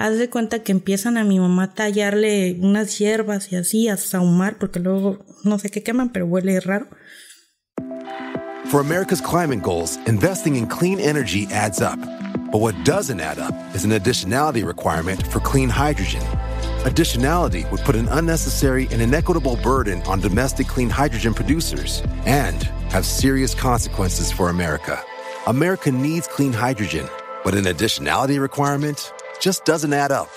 Haz de cuenta que empiezan a mi mamá a tallarle unas hierbas y así, a sahumar, porque luego no sé qué queman, pero huele raro. For America's climate goals, investing in clean energy adds up. But what doesn't add up is an additionality requirement for clean hydrogen. Additionality would put an unnecessary and inequitable burden on domestic clean hydrogen producers and have serious consequences for America. America needs clean hydrogen, but an additionality requirement just doesn't add up.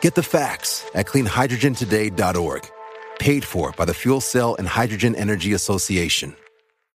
Get the facts at cleanhydrogentoday.org. Paid for by the Fuel Cell and Hydrogen Energy Association.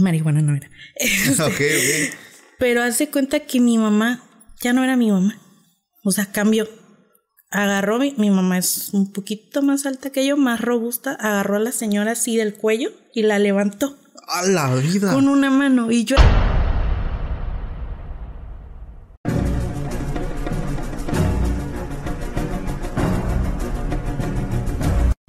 Marihuana no era. Este, Ok, ok. Pero haz de cuenta que mi mamá ya no era mi mamá. O sea, cambió. Agarró, mi, mi mamá es un poquito más alta que yo, más robusta. Agarró a la señora así del cuello y la levantó A la vida. con una mano. Y yo.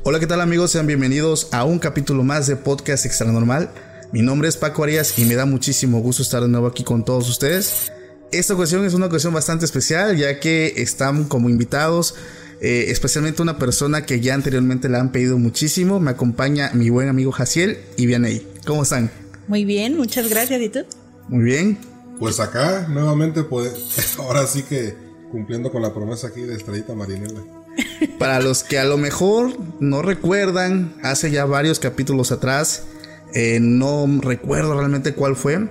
Hola, ¿qué tal amigos? Sean bienvenidos a un capítulo más de Podcast Extra Normal. Mi nombre es Paco Arias y me da muchísimo gusto estar de nuevo aquí con todos ustedes. Esta ocasión es una ocasión bastante especial ya que están como invitados eh, especialmente una persona que ya anteriormente le han pedido muchísimo. Me acompaña mi buen amigo Jaciel y Vianey. ¿Cómo están? Muy bien, muchas gracias. ¿Y tú? Muy bien. Pues acá, nuevamente, pues, ahora sí que cumpliendo con la promesa aquí de Estrellita Marinela. Para los que a lo mejor no recuerdan, hace ya varios capítulos atrás, eh, no recuerdo realmente cuál fue.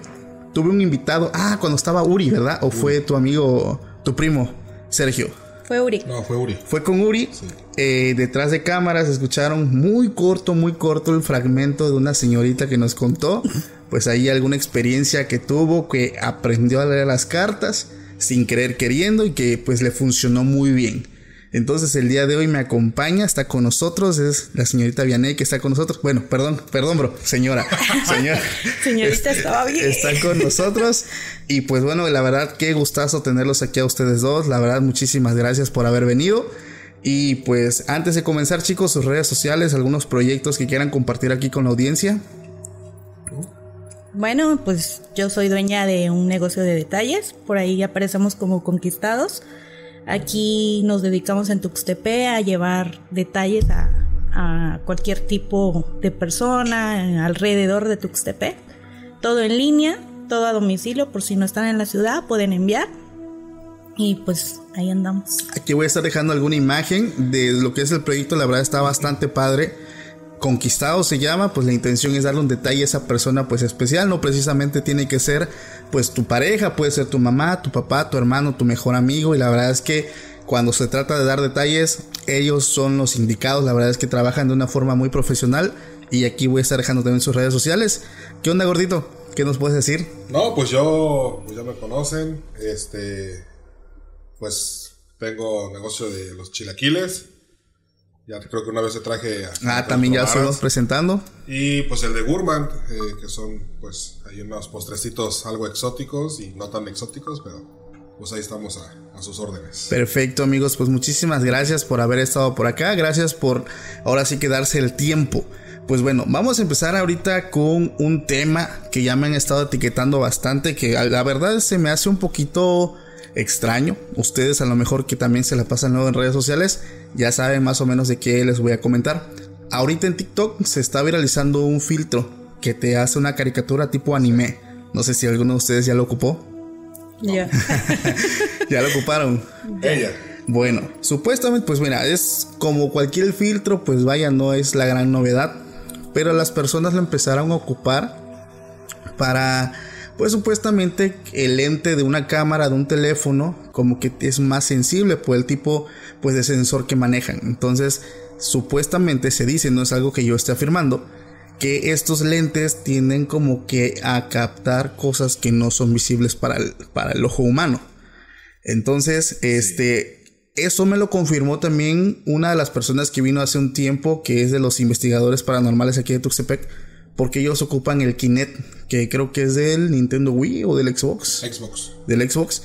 Tuve un invitado, ah, cuando estaba Uri, ¿verdad? O fue tu amigo, tu primo, Sergio. Fue Uri. No, fue Uri. Fue con Uri. eh, detrás de cámaras escucharon muy corto, muy corto el fragmento de una señorita que nos contó, pues ahí alguna experiencia que tuvo, que aprendió a leer las cartas sin querer queriendo y que pues le funcionó muy bien. Entonces el día de hoy me acompaña, está con nosotros, es la señorita Vianey que está con nosotros. Bueno, perdón, perdón, bro, señora, señora. Señorita, estaba bien. Está con nosotros. Y pues bueno, la verdad, qué gustazo tenerlos aquí a ustedes dos. La verdad, muchísimas gracias por haber venido. Y pues antes de comenzar, chicos, sus redes sociales, algunos proyectos que quieran compartir aquí con la audiencia. Bueno, pues yo soy dueña de un negocio de detalles. Por ahí aparecemos como conquistados. Aquí nos dedicamos en Tuxtepec a llevar detalles a, cualquier tipo de persona alrededor de Tuxtepec. Todo en línea, todo a domicilio. Por si no están en la ciudad, pueden enviar. Y pues ahí andamos. Aquí voy a estar dejando alguna imagen de lo que es el proyecto. La verdad está bastante padre. Conquistado se llama, pues la intención es darle un detalle a esa persona pues especial, no precisamente tiene que ser pues tu pareja, puede ser tu mamá, tu papá, tu hermano, tu mejor amigo y la verdad es que cuando se trata de dar detalles, ellos son los indicados, la verdad es que trabajan de una forma muy profesional y aquí voy a estar dejando también sus redes sociales. ¿Qué onda gordito? ¿Qué nos puedes decir? No, pues yo, pues ya me conocen, este, pues tengo negocio de los chilaquiles. Ya creo que una vez te traje a- Ah, también ya estamos presentando. Y pues el de Gourmand, eh, que son pues hay unos postrecitos algo exóticos y no tan exóticos, pero pues ahí estamos a, a sus órdenes. Perfecto amigos, pues muchísimas gracias por haber estado por acá, gracias por ahora sí que darse el tiempo. Pues bueno, vamos a empezar ahorita con un tema que ya me han estado etiquetando bastante, que la verdad se me hace un poquito extraño. Ustedes a lo mejor que también se la pasan luego en redes sociales, ya saben más o menos de qué les voy a comentar. Ahorita en TikTok se está viralizando un filtro que te hace una caricatura tipo anime. No sé si alguno de ustedes ya lo ocupó. Ya. Ya lo ocuparon. Ella. Bueno, supuestamente, pues mira, es como cualquier filtro, pues vaya, no es la gran novedad. Pero las personas lo empezaron a ocupar para, pues supuestamente el lente de una cámara, de un teléfono, como que es más sensible por el tipo, pues de sensor que manejan. Entonces, supuestamente se dice, no es algo que yo esté afirmando, que estos lentes tienden como que a captar cosas que no son visibles para el, para el ojo humano. Entonces, este, eso me lo confirmó también una de las personas que vino hace un tiempo, que es de los investigadores paranormales aquí de Tuxtepec, porque ellos ocupan el Kinect, que creo que es del Nintendo Wii o del Xbox, Xbox. del Xbox,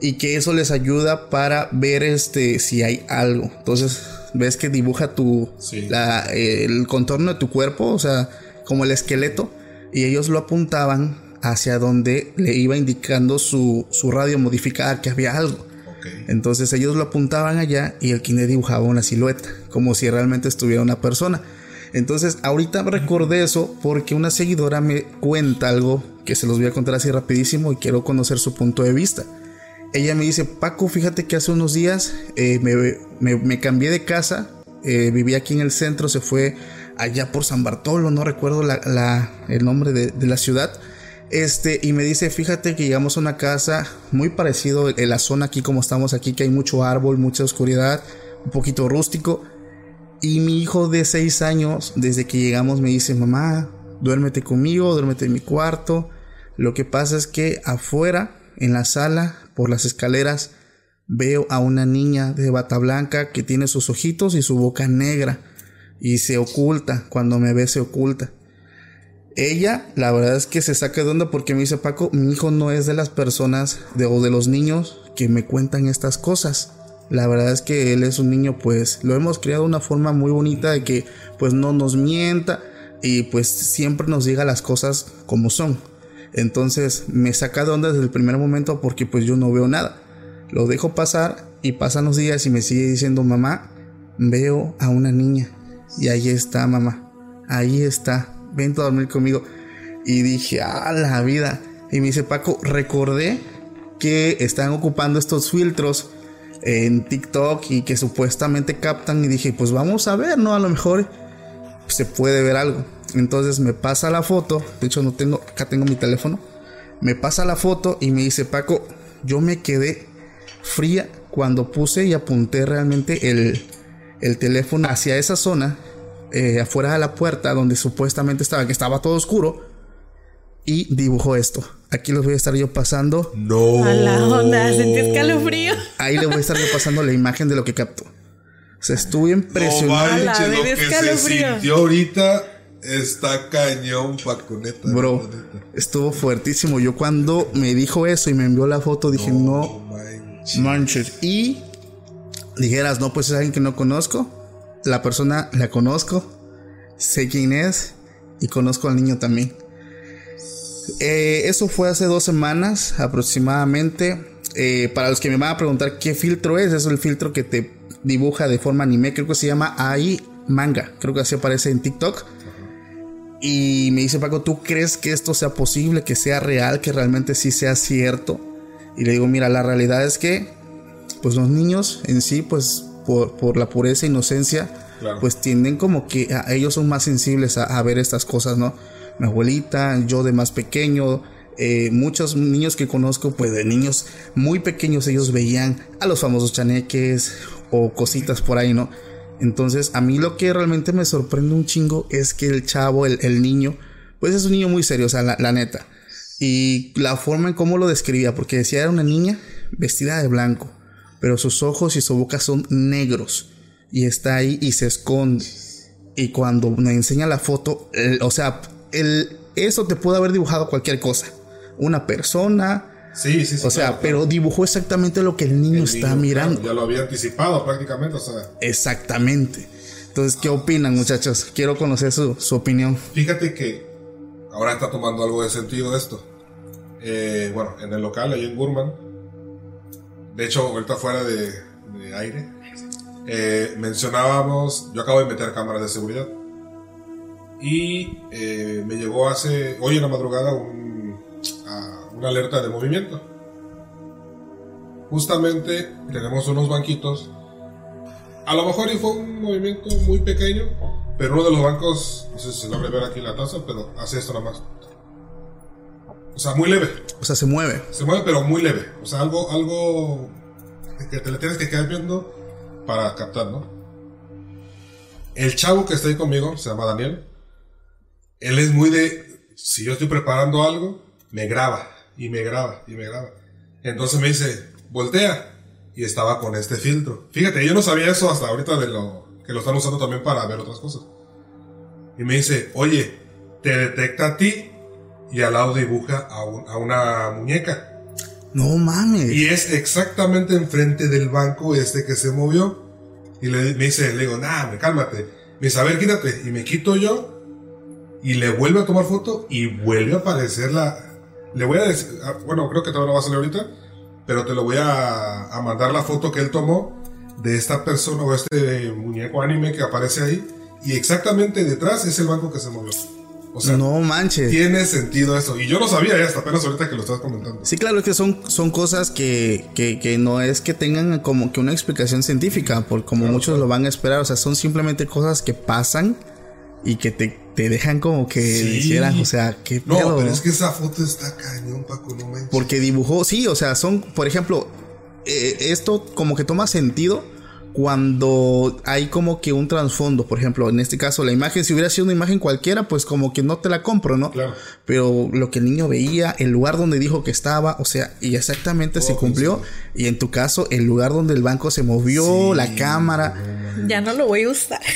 y que eso les ayuda para ver este si hay algo. Entonces, ves que dibuja tu Sí. la- el contorno de tu cuerpo, o sea, como el esqueleto, y ellos lo apuntaban hacia donde le iba indicando su, su radio modificada que había algo. Ok. Entonces ellos lo apuntaban allá y el Kinect dibujaba una silueta, como si realmente estuviera una persona. Entonces ahorita recordé eso porque una seguidora me cuenta algo que se los voy a contar así rapidísimo y quiero conocer su punto de vista. Ella me dice, Paco, fíjate que hace unos días eh, me, me- me cambié de casa, eh, vivía aquí en el centro, se fue allá por San Bartolo, no recuerdo la- la- el nombre de, de la ciudad. Este, y me dice, fíjate que llegamos a una casa muy parecido en la zona aquí como estamos aquí, que hay mucho árbol, mucha oscuridad, un poquito rústico. Y mi hijo de 6 años, desde que llegamos, me dice, mamá, duérmete conmigo, duérmete en mi cuarto. Lo que pasa es que afuera, en la sala, por las escaleras, veo a una niña de bata blanca que tiene sus ojitos y su boca negra. Y se oculta, cuando me ve se oculta. Ella, la verdad es que se saca de onda porque me dice Paco, mi hijo no es de las personas de, o de los niños que me cuentan estas cosas. La verdad es que él es un niño, pues lo hemos criado de una forma muy bonita de que pues no nos mienta y pues siempre nos diga las cosas como son. Entonces me saca de onda desde el primer momento porque pues yo no veo nada. Lo dejo pasar y pasan los días y me sigue diciendo mamá, veo a una niña y ahí está mamá, ahí está, vente a dormir conmigo. Y dije, ah, la vida. Y me dice Paco, recordé que están ocupando estos filtros en TikTok y que supuestamente captan y dije, pues vamos a ver, ¿no? A lo mejor se puede ver algo. Entonces me pasa la foto, de hecho no tengo, acá tengo mi teléfono, me pasa la foto y me dice, Paco, yo me quedé fría cuando puse y apunté realmente el, el teléfono hacia esa zona, eh, afuera de la puerta donde supuestamente estaba, que estaba todo oscuro, y dibujó esto. Aquí los voy a estar yo pasando. No. A la onda, sentí escalofrío. Ahí le voy a estar yo pasando la imagen de lo que captó. O sea, estuve No impresionado. manches, A la lo que se sintió ahorita está cañón, Paco, neta. Bro, neta, estuvo fuertísimo. Yo cuando me dijo eso y me envió la foto dije, no, manches. manches. Y dijeras, no, pues es alguien que no conozco. La persona la conozco, sé quién es y conozco al niño también. Eh, eso fue hace dos semanas aproximadamente. Eh, para los que me van a preguntar qué filtro es, es el filtro que te dibuja de forma anime, creo que se llama AI Manga, creo que así aparece en TikTok. Y me dice Paco, ¿tú crees que esto sea posible, que sea real, que realmente sí sea cierto? Y le digo, mira, la realidad es que, pues los niños en sí, pues por, por la pureza e inocencia, Claro. pues tienden como que a, ellos son más sensibles a, a ver estas cosas, ¿no? Mi abuelita, yo de más pequeño, eh, muchos niños que conozco, pues de niños muy pequeños, ellos veían a los famosos chaneques o cositas por ahí, ¿no? Entonces, a mí lo que realmente me sorprende un chingo es que el chavo, el, niño, pues es un niño muy serio, o sea, la, neta. Y la forma en cómo lo describía, porque decía era una niña vestida de blanco, pero sus ojos y su boca son negros. Y está ahí y se esconde. Y cuando me enseña la foto, o sea, el, eso te puede haber dibujado cualquier cosa. Una persona, Sí, sí, sí. O sea, claro, pero dibujó exactamente lo que el niño El está niño, mirando. claro, ya lo había anticipado prácticamente, o sea. Exactamente. Entonces, ¿qué opinan, muchachos? Quiero conocer su, su opinión. Fíjate que ahora está tomando algo de sentido esto. Eh, bueno, en el local, ahí en Burman, de hecho, ahorita fuera de, de aire, eh, mencionábamos, yo acabo de meter cámaras de seguridad. Y eh, me llegó hace, hoy en la madrugada, un, a- una alerta de movimiento. Justamente tenemos unos banquitos. A lo mejor y fue un movimiento muy pequeño, pero uno de los bancos, no sé si se logra ver aquí la taza, pero hace esto nada más. O sea, muy leve. O sea, se mueve. Se mueve, pero muy leve. O sea, algo, algo que te le tienes que quedar viendo para captar, ¿no? El chavo que está ahí conmigo, se llama Daniel. Él es muy de, si yo estoy preparando algo, me graba, y me graba, y me graba. Entonces me dice, voltea. Y estaba con este filtro. Fíjate, yo no sabía eso hasta ahorita de lo que lo están usando también para ver otras cosas. Y me dice, oye, te detecta a ti y al lado dibuja a, un- a una muñeca. No mames. Y es exactamente enfrente del banco este que se movió. Y le, me dice, le digo, nah, me cálmate. Me dice, a ver, quítate. Y me quito yo. Y le vuelve a tomar foto y vuelve a aparecer la... Le voy a decir, ah, bueno, creo que todavía no va a salir ahorita. Pero te lo voy a, a mandar la foto que él tomó de esta persona o este muñeco anime que aparece ahí. Y exactamente detrás es el banco que se movió. O sea, no manches. tiene sentido eso. Y yo no sabía hasta apenas ahorita que lo estás comentando. Sí, claro, es que son, son cosas que, que, que no es que tengan como que una explicación científica, por como muchos lo van a esperar, o sea, son simplemente cosas que pasan y que te, te dejan como que Sí. dijeran, o sea, qué No, pedo, pero ¿no? es que esa foto está cañón, Paco, no manches. Porque dibujó, sí, o sea, son, por ejemplo, eh, esto como que toma sentido cuando hay como que un trasfondo, por ejemplo, en este caso la imagen, si hubiera sido una imagen cualquiera, pues como que no te la compro, ¿no? Claro. Pero lo que el niño veía, el lugar donde dijo que estaba, o sea, y exactamente se Todo cumplió. Y en tu caso, el lugar donde el banco se movió, la cámara. Ya no lo voy a usar.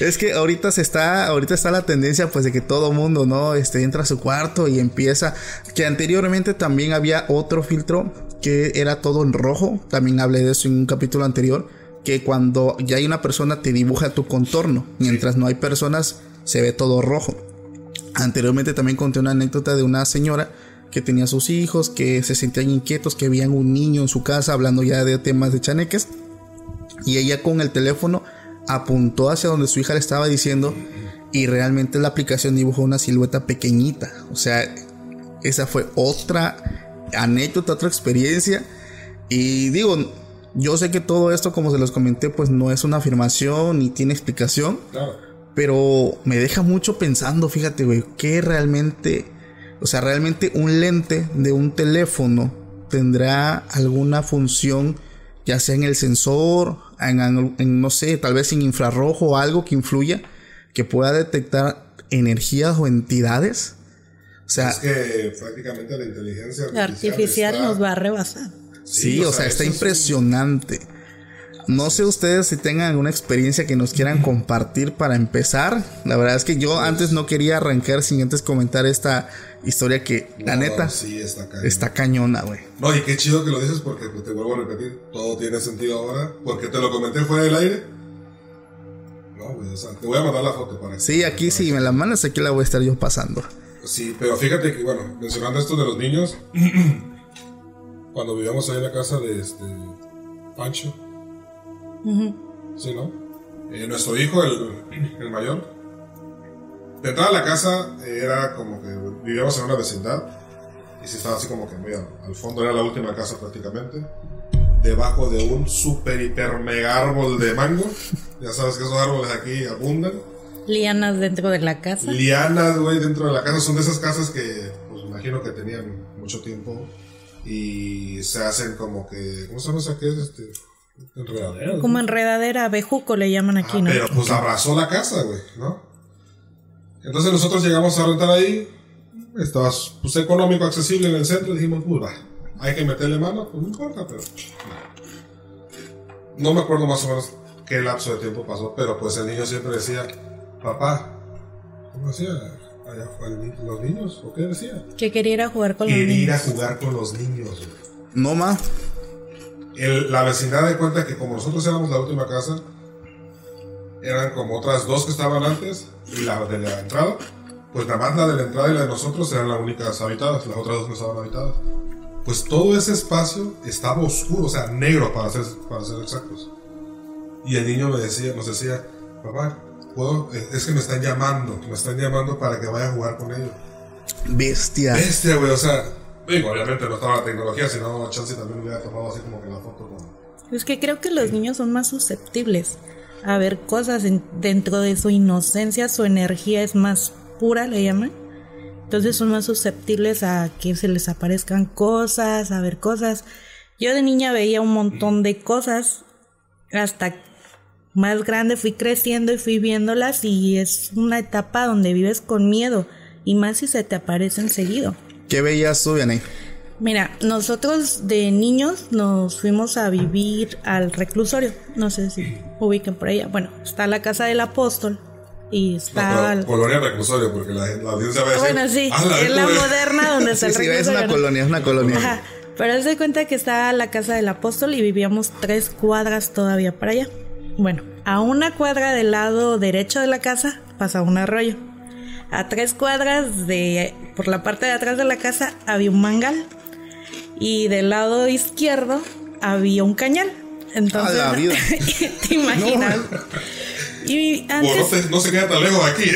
Es que ahorita se está, ahorita está la tendencia pues de que todo mundo, ¿no? Este entra a su cuarto y empieza. Que anteriormente también había otro filtro que era todo en rojo. También hablé de eso en un capítulo anterior. Que cuando ya hay una persona te dibuja tu contorno. Mientras no hay personas, se ve todo rojo. Anteriormente también conté una anécdota de una señora que tenía sus hijos, que se sentían inquietos, que veían un niño en su casa hablando ya de temas de chaneques. Y ella con el teléfono apuntó hacia donde su hija le estaba diciendo y realmente la aplicación dibujó una silueta pequeñita. O sea, esa fue otra anécdota, otra experiencia. Y digo, yo sé que todo esto, como se los comenté, pues no es una afirmación ni tiene explicación. Claro. Pero me deja mucho pensando, fíjate, güey, que realmente, o sea, realmente un lente de un teléfono tendrá alguna función, ya sea en el sensor, en, en- en, no sé, tal vez en infrarrojo o algo que influya, que pueda detectar energías o entidades. O sea, Es que prácticamente la inteligencia artificial, artificial está- nos va a rebasar. Sí, o sea, está eso es un- impresionante. No sé ustedes si tengan alguna experiencia que nos quieran compartir para empezar. La verdad es que yo antes no quería arrancar sin antes comentar esta historia que, la No, neta, Sí, está cañón. está cañona, güey. No, y qué chido que lo dices porque pues, te vuelvo a repetir, todo tiene sentido ahora. Porque te lo comenté fuera del aire. No, güey, o sea, te voy a mandar la foto para Sí, aquí si me la mandas, aquí la voy a estar yo pasando. Sí, pero fíjate que, bueno, mencionando esto de los niños, cuando vivíamos ahí en la casa de este Pancho, sí, ¿no? Eh, nuestro hijo, el, el mayor, de entrada a la casa era como que vivíamos en una vecindad y sí estaba así como que al, al fondo, era la última casa prácticamente, debajo de un super hiper mega árbol de mango. Ya sabes que esos árboles aquí abundan. Lianas dentro de la casa. Lianas, güey, dentro de la casa. Son de esas casas que, pues, imagino que tenían mucho tiempo. Y se hacen como que. ¿Cómo se llama esa que es? Este. Enredadera. ¿no? Como enredadera, bejuco le llaman aquí, Ah, ¿no? pero pues abrazó la casa, güey, ¿no? Entonces nosotros llegamos a rentar ahí. Estaba pues, económico, accesible en el centro. Dijimos, pues va, hay que meterle mano. Pues no importa, pero. No me acuerdo más o menos qué lapso de tiempo pasó, pero pues el niño siempre decía, papá, ¿cómo decía? allá fue el ni- los niños, ¿o qué decía? Que quería ir a jugar con los Quería ir a niños. jugar con los niños. No ma. El- la vecindad de cuenta que como nosotros éramos la última casa, eran como otras dos que estaban antes y la de la entrada. Pues nada más la de la entrada y la de nosotros eran las únicas habitadas, las otras dos no estaban habitadas. Pues todo ese espacio estaba oscuro, o sea, negro para ser, para ser exactos. Y el niño me decía, nos decía, papá, ¿puedo? Es que me están llamando, me están llamando para que vaya a jugar con ellos. Bestia. Bestia, güey, o sea, digo, obviamente no estaba la tecnología, sino Chance también hubiera tomado así como que la foto con... Es que creo que los niños son más susceptibles a ver cosas en- dentro de su inocencia, su energía es más pura, le llaman. Entonces son más susceptibles a que se les aparezcan cosas, a ver cosas. Yo de niña veía un montón de cosas, hasta más grande fui creciendo y fui viéndolas y es una etapa donde vives con miedo y más si se te aparecen seguido. ¿Qué veías tú? Mira, nosotros de niños nos fuimos a vivir al reclusorio. No sé si ubiquen por allá. Bueno, está la casa del apóstol y está. el- colonia reclusorio, porque la, la audiencia va a decir... bueno, sí, "Ah, la es la neta, güey". moderna donde está Sí, el sí, es reclusorio. una ¿no? colonia, es una colonia. Ajá. Pero haz de cuenta que está la casa del apóstol y vivíamos tres cuadras todavía para allá. Bueno, a una cuadra del lado derecho de la casa pasaba un arroyo. A tres cuadras de por la parte de atrás de la casa había un mangal. Y del lado izquierdo había un cañal. Entonces, A la vida. ¿te imaginas? Y Bueno, no, antes, se, no se queda tan lejos de aquí.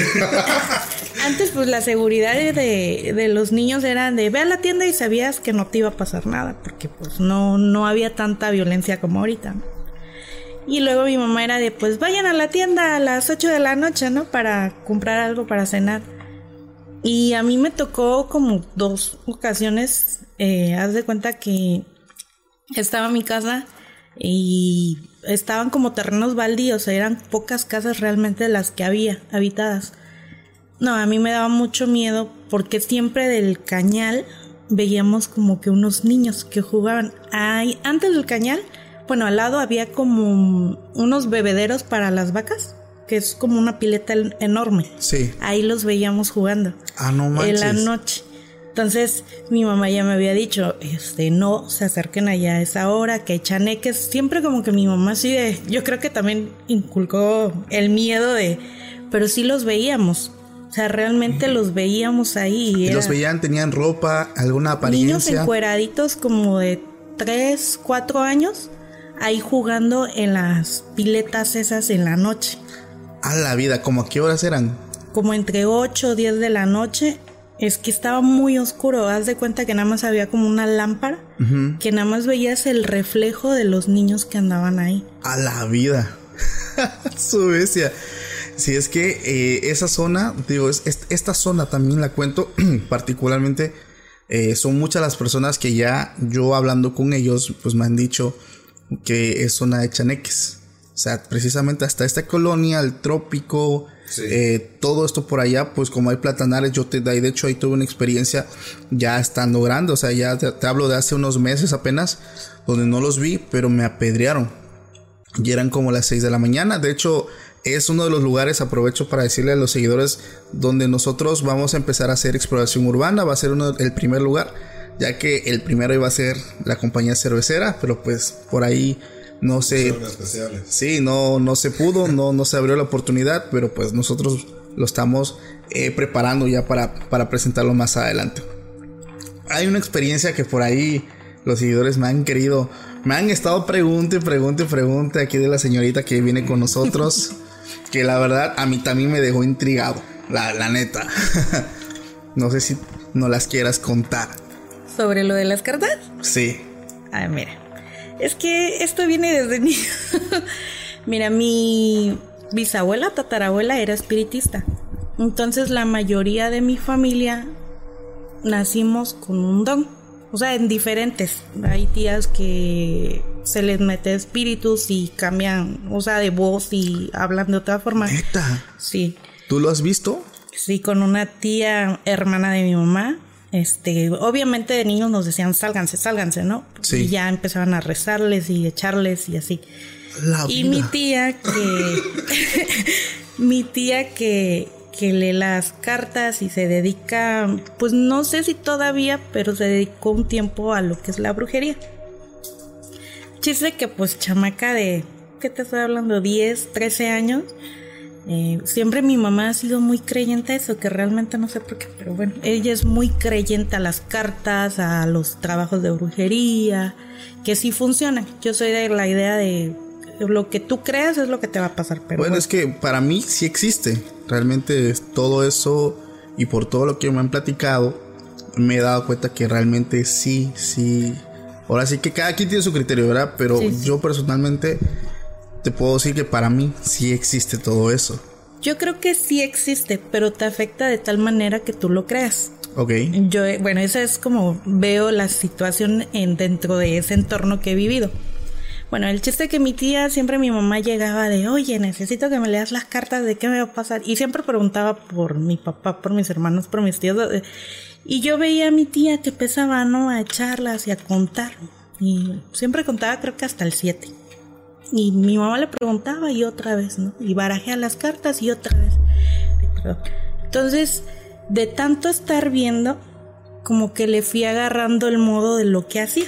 antes, pues la seguridad de, de los niños era de ve a la tienda y sabías que no te iba a pasar nada, porque pues no, no había tanta violencia como ahorita. Y luego mi mamá era de pues vayan a la tienda a las 8 de la noche, ¿no? Para comprar algo para cenar. Y a mí me tocó como dos ocasiones, eh, haz de cuenta que estaba en mi casa y estaban como terrenos baldíos, eran pocas casas realmente las que había habitadas. No, a mí me daba mucho miedo porque siempre del cañal veíamos como que unos niños que jugaban. Ahí, antes del cañal, bueno, al lado había como unos bebederos para las vacas, que es como una pileta en- enorme. Sí. Ahí los veíamos jugando Ah, no en manches. la noche. Entonces mi mamá ya me había dicho, este, no se acerquen allá a esa hora, que hay chaneques. Siempre como que mi mamá así de, yo creo que también inculcó el miedo de, pero sí los veíamos. O sea, realmente los veíamos ahí. Y era los veían, tenían ropa, alguna niños apariencia. encueraditos como de 3, 4 años, ahí jugando en las piletas esas en la noche. A la vida, ¿como a qué horas eran? como entre 8 o 10 de la noche. Es que estaba muy oscuro. Haz de cuenta que nada más había como una lámpara. Que nada más veías el reflejo de los niños que andaban ahí. A la vida. Su bestia. Si es que eh, esa zona, digo, es, es- esta zona también la cuento particularmente. eh, son muchas las personas que ya yo hablando con ellos, pues me han dicho que es zona de chaneques. O sea, precisamente hasta esta colonia, el trópico, Sí. eh, todo esto por allá, pues como hay platanales, yo te, de hecho ahí tuve una experiencia ya estando grande, o sea, ya te, te hablo de hace unos meses apenas, donde no los vi, pero me apedrearon. Y eran como las 6 de la mañana. De hecho, es uno de los lugares, aprovecho para decirle a los seguidores, donde nosotros vamos a empezar a hacer exploración urbana. Va a ser uno, el primer lugar, ya que el primero iba a ser la compañía cervecera, pero pues por ahí no especiales. Sí, no, no se pudo, no, no se abrió la oportunidad, pero pues nosotros lo estamos eh, preparando ya para, para presentarlo más adelante. Hay una experiencia que por ahí los seguidores me han querido, me han estado pregunte, pregunte, pregunte aquí de la señorita que viene con nosotros, que la verdad a mí también me dejó intrigado, la, la neta. no sé si no las quieras contar. Sobre lo de las cartas. Sí. Ay, mira. Es que esto viene desde niño. mira, mi bisabuela, tatarabuela, era espiritista. Entonces la mayoría de mi familia nacimos con un don. O sea, en diferentes. Hay tías que se les mete espíritus y cambian, o sea, de voz y hablan de otra forma. Neta, Sí. ¿tú lo has visto? Sí, con una tía hermana de mi mamá. Este, obviamente de niños nos decían sálganse, sálganse, ¿no? Sí. Y ya empezaban a rezarles y echarles y así. La Y vida. mi tía que mi tía que que lee las cartas y se dedica, pues no sé si todavía, pero se dedicó un tiempo a lo que es la brujería. Chiste que pues chamaca de, ¿qué te estoy hablando? 10, 13 años. Eh, siempre mi mamá ha sido muy creyente a eso, que realmente no sé por qué, pero bueno, ella es muy creyente a las cartas, a los trabajos de brujería, que sí funcionan. Yo soy de la idea de lo que tú creas es lo que te va a pasar, pero bueno, bueno. es que para mí sí existe. Realmente todo eso y por todo lo que me han platicado, me he dado cuenta que realmente sí, sí. Ahora sí que cada quien tiene su criterio, ¿verdad? Pero Sí, sí. yo personalmente te puedo decir que para mí sí existe todo eso. Yo creo que sí existe, pero te afecta de tal manera que tú lo creas. Ok. Yo, eh, bueno, esa es como veo la situación en, dentro de ese entorno que he vivido. Bueno, el chiste que mi tía, siempre mi mamá llegaba de, oye, necesito que me leas las cartas de qué me va a pasar. Y siempre preguntaba por mi papá, por mis hermanos, por mis tíos. eh, Y yo veía a mi tía que empezaba, ¿no? A echarlas y a contar. Y siempre contaba creo que hasta el 7. Y mi mamá le preguntaba y otra vez, ¿no? Y barajea las cartas y otra vez. Entonces, de tanto estar viendo, como que le fui agarrando el modo de lo que hacía.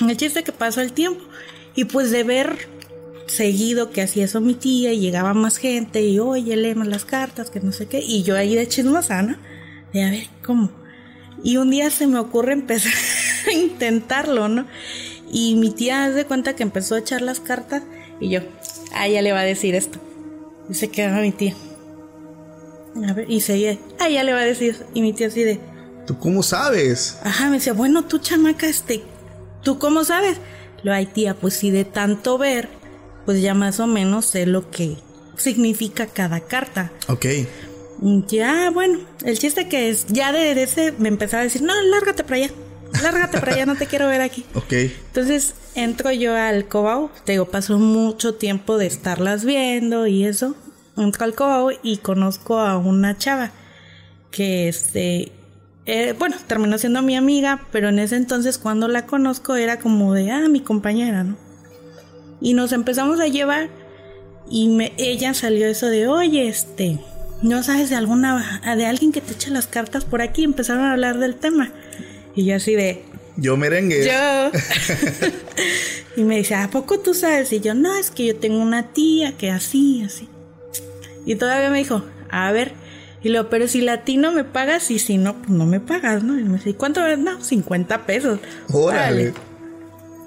El chiste que pasó el tiempo. Y pues de ver seguido que hacía eso mi tía y llegaba más gente y oye, léeme las cartas, que no sé qué. Y yo ahí de chismosa, ¿no? De a ver, ¿cómo? Y un día se me ocurre empezar a intentarlo, ¿no? Y mi tía hace cuenta que empezó a echar las cartas y yo, ah, ya le va a decir esto. Y se quedaba mi tía. A ver, y seguía, ah, ya le va a decir. Y mi tía así de, ¿Tú cómo sabes? Ajá, me decía, bueno, tú chamaca, este, ¿tú cómo sabes? Lo ay tía, pues si de tanto ver, pues ya más o menos sé lo que significa cada carta. Ok. Ya, bueno, el chiste que es, ya de ese me empezaba a decir, no, lárgate para allá, lárgate para allá, no te quiero ver aquí. Ok. Entonces entro yo al Cobao, te digo, pasó mucho tiempo de estarlas viendo y eso. Entro al Cobao y conozco a una chava que este, eh, bueno, terminó siendo mi amiga, pero en ese entonces cuando la conozco era como de, ah, mi compañera, ¿no? Y nos empezamos a llevar y me, ella salió eso de, oye, este, ¿no sabes de alguna, de alguien que te eche las cartas por aquí? Empezaron a hablar del tema. Y yo así de, Yo merengue. yo. y me dice, ¿a poco tú sabes? Y yo, no, es que yo tengo una tía que así, así. Y todavía me dijo, a ver. Y luego, pero si latino me pagas y si no, pues no me pagas, ¿no? Y me dice, ¿y cuánto? No, 50 pesos. Órale.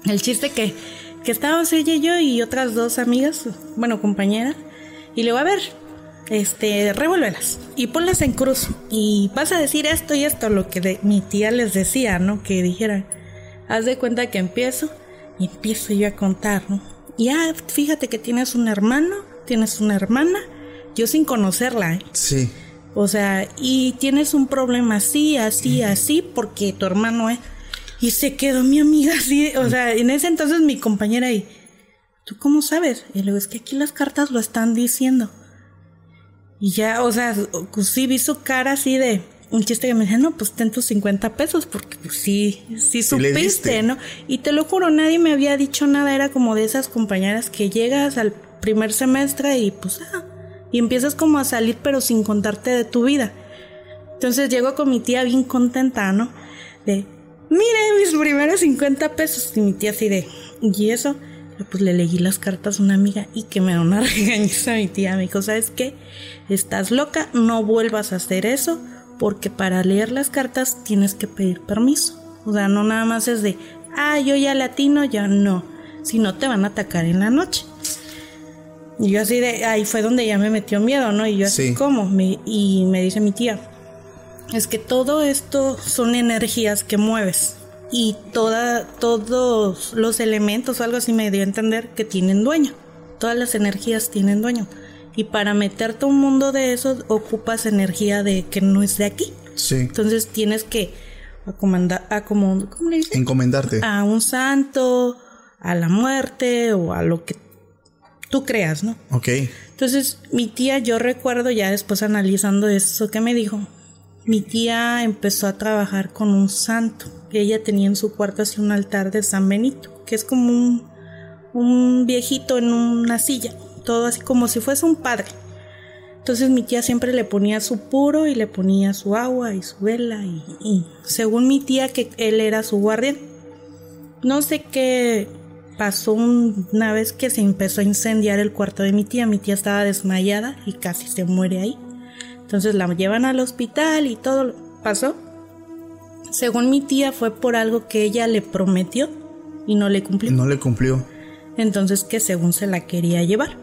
El chiste que, que estábamos ella y yo y otras dos amigas, bueno, compañeras. Y le voy a ver, este, revuélvelas y ponlas en cruz. Y vas a decir esto y esto, lo que de- mi tía les decía, ¿no? Que dijeran, haz de cuenta que empiezo y empiezo yo a contar, ¿no? Y ah, fíjate que tienes un hermano, tienes una hermana, yo sin conocerla, ¿eh? Sí. O sea, y tienes un problema así, así, así, porque tu hermano es. Y se quedó mi amiga así, o sea, en ese entonces mi compañera y, ¿tú cómo sabes? Y luego es que aquí las cartas lo están diciendo. Y ya, o sea, pues sí vi su cara así de un chiste que me decía, no, pues ten tus 50 pesos, porque pues sí, sí supiste. ¿no? Y te lo juro, nadie me había dicho nada, era como de esas compañeras que llegas al primer semestre y pues, ah, y empiezas como a salir, pero sin contarte de tu vida. Entonces llego con mi tía bien contenta, ¿no? De, mire mis primeros 50 pesos. Y mi tía así de, ¿y eso? Pues le leí las cartas a una amiga y que me da una regañiza a mi tía. Me dijo, ¿sabes qué? Estás loca, no vuelvas a hacer eso porque para leer las cartas tienes que pedir permiso. O sea, no nada más es de, ah, yo ya latino, ya no. Si no, te van a atacar en la noche. Y yo así de, ahí fue donde ya me metió miedo, ¿no? Y yo así, Sí. ¿cómo? Me- y me dice mi tía, es que todo esto son energías que mueves. Y toda, todos los elementos o algo así me dio a entender que tienen dueño. Todas las energías tienen dueño. Y para meterte a un mundo de esos ocupas energía de que no es de aquí. Sí. Entonces tienes que acomandar, acomod- ¿cómo le dicen? Encomendarte. a un santo, a la muerte o a lo que tú creas, ¿no? Ok. Entonces, mi tía, yo recuerdo ya después analizando eso que me dijo, mi tía empezó a trabajar con un santo. Ella tenía en su cuarto así un altar de San Benito, que es como un, viejito en una silla, todo así como si fuese un padre. Entonces mi tía siempre le ponía su puro y le ponía su agua y su vela y según mi tía que él era su guardián. No sé qué pasó una vez que se empezó a incendiar el cuarto de mi tía. Mi tía estaba desmayada y casi se muere ahí. Entonces la llevan al hospital y todo pasó. Según mi tía fue por algo que ella le prometió y no le cumplió. No le cumplió. Entonces que según se la quería llevar.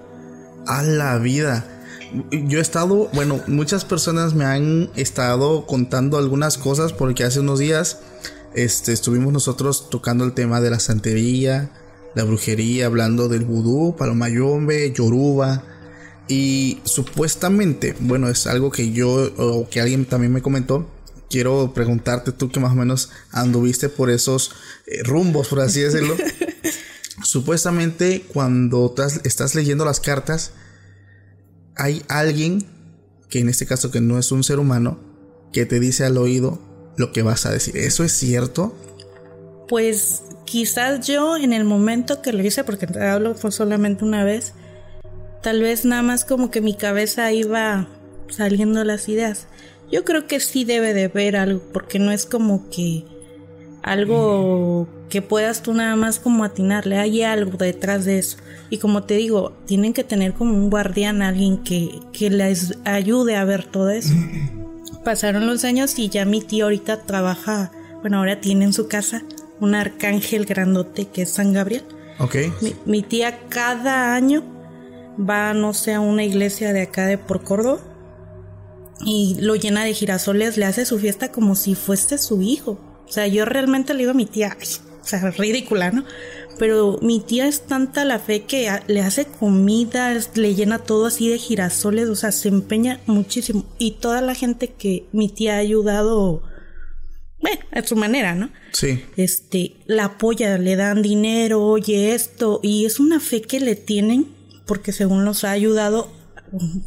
A la vida. Yo he estado, bueno, muchas personas me han estado contando algunas cosas porque hace unos días este, estuvimos nosotros tocando el tema de la santería, la brujería, hablando del vudú, palomayombe, yoruba. Y supuestamente, bueno, es algo que yo o que alguien también me comentó. Quiero preguntarte tú que más o menos anduviste por esos eh, rumbos, por así decirlo. supuestamente cuando estás leyendo las cartas, hay alguien, que en este caso que no es un ser humano, que te dice al oído lo que vas a decir. ¿Eso es cierto? Pues quizás yo en el momento que lo hice, porque te hablo fue solamente una vez, tal vez nada más como que mi cabeza iba saliendo las ideas. Yo creo que sí debe de ver algo, porque no es como que algo que puedas tú nada más como atinarle, hay algo detrás de eso. Y como te digo, tienen que tener como un guardián, alguien que, que les ayude a ver todo eso. Pasaron los años y ya mi tío ahorita trabaja, bueno, ahora tiene en su casa un arcángel grandote que es San Gabriel. Ok. Mi, mi tía cada año va, no sé, a una iglesia de acá de por Córdoba y lo llena de girasoles, le hace su fiesta como si fuese su hijo. O sea, yo realmente le digo a mi tía, ay, o sea, ridícula, ¿no? Pero mi tía es tanta la fe que le hace comida, le llena todo así de girasoles, o sea, se empeña muchísimo. Y toda la gente que mi tía ha ayudado, bueno, a su manera, ¿no? Sí. Este, la apoya, le dan dinero, oye esto, y es una fe que le tienen porque según los ha ayudado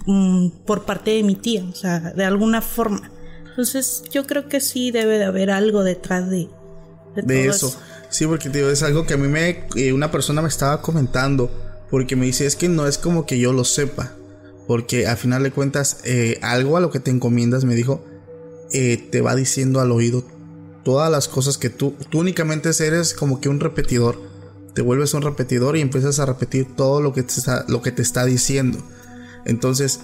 um, por parte de mi tía, o sea, de alguna forma. Entonces, yo creo que sí debe de haber algo detrás de, de, de eso. eso. Sí, porque tío, es algo que a mí me eh, una persona me estaba comentando porque me dice es que no es como que yo lo sepa, porque al final de cuentas eh, algo a lo que te encomiendas me dijo eh, te va diciendo al oído todas las cosas que tú tú únicamente eres como que un repetidor, te vuelves un repetidor y empiezas a repetir todo lo que te está, lo que te está diciendo. Entonces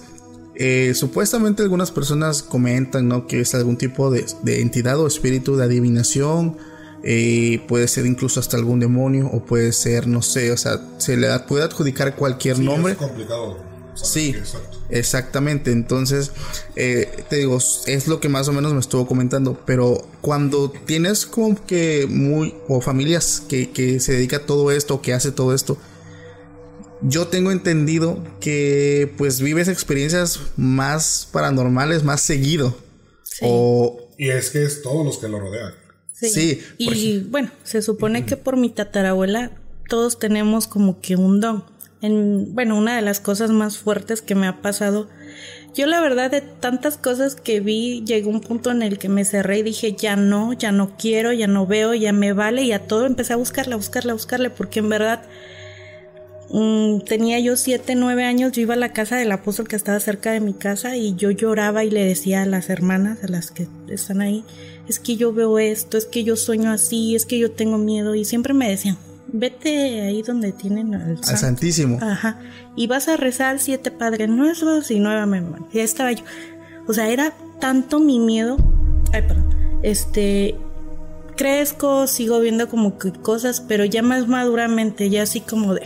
eh, supuestamente algunas personas comentan ¿no? que es algún tipo de, de entidad o espíritu de adivinación eh, puede ser incluso hasta algún demonio o puede ser, no sé, o sea, se le puede adjudicar cualquier Sí, nombre. Es complicado. Sí, exactamente. Entonces, eh, te digo, es lo que más o menos me estuvo comentando. Pero cuando tienes como que muy, o familias que, que se dedica a todo esto, que hace todo esto, yo tengo entendido que pues vives experiencias más paranormales más seguido. O Y es que es todos los que lo rodean. Sí, por Y bueno, se supone que por mi tatarabuela todos tenemos como que un don. En, bueno, una de las cosas más fuertes que me ha pasado, yo la verdad de tantas cosas que vi, llegó un punto en el que me cerré y dije, ya no, ya no quiero, ya no veo, ya me vale, y a todo empecé a buscarla, a buscarla, a buscarle, porque en verdad mm, tenía yo siete, nueve años, yo iba a la casa del apóstol que estaba cerca de mi casa y yo lloraba y le decía a las hermanas, a las que están ahí, es que yo veo esto, es que yo sueño así, es que yo tengo miedo y siempre me decían, vete ahí donde tienen al. Santísimo. Ajá. Y vas a rezar siete padres nuestros y nueva memoria. Ya estaba yo. O sea, era tanto mi miedo. Ay, perdón. Este. Crezco, sigo viendo como que cosas, pero ya más maduramente, ya así como de.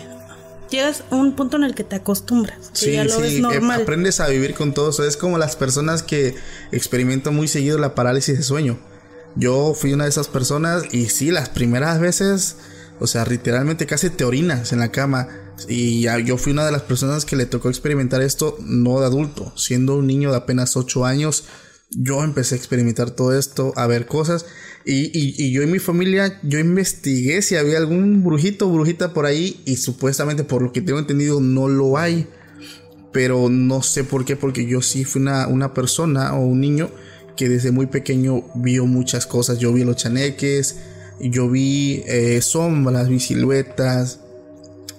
Llegas a un punto en el que te acostumbras. que Sí, ya lo sí, ves eh, aprendes a vivir con todo eso. Es como las personas que experimentan muy seguido la parálisis de sueño. Yo fui una de esas personas y sí, las primeras veces, o sea, literalmente casi te orinas en la cama. Y ya yo fui una de las personas que le tocó experimentar esto, no de adulto, siendo un niño de apenas 8 años. Yo empecé a experimentar todo esto, a ver cosas. Y, y- yo y mi familia, yo investigué si había algún brujito o brujita por ahí. Y supuestamente, por lo que tengo entendido, no lo hay pero no sé por qué, porque yo sí fui una, una persona o un niño que desde muy pequeño vio muchas cosas. Yo vi los chaneques, yo vi eh, sombras, vi siluetas,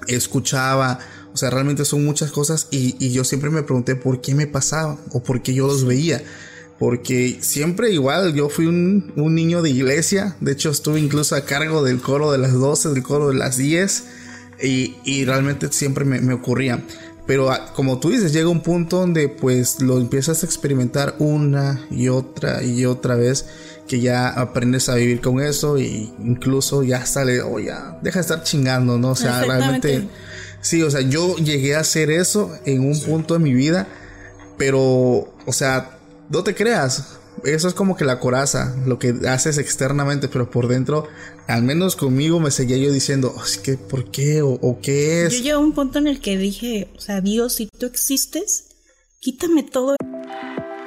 escuchaba O sea, realmente son muchas cosas y, y yo siempre me pregunté por qué me pasaba o por qué yo los veía. Porque siempre igual, yo fui un, un niño de iglesia. De hecho, estuve incluso a cargo del coro de las 12, del coro de las 10. Y, y realmente siempre me, me ocurría. Pero ah, como tú dices, llega un punto donde pues lo empiezas a experimentar una y otra y otra vez que ya aprendes a vivir con eso y incluso ya sale, o ya, deja de estar chingando, ¿no? O sea, realmente, sí, o sea, yo llegué a hacer eso en un punto de mi vida, pero, o sea, no te creas, eso es como que la coraza, lo que haces externamente, pero por dentro, al menos conmigo me seguía yo diciendo, "Oh, es que, ¿por qué? ¿O, o qué Yo es? llegué a un punto en el que dije, o sea, Dios, si tú existes, quítame todo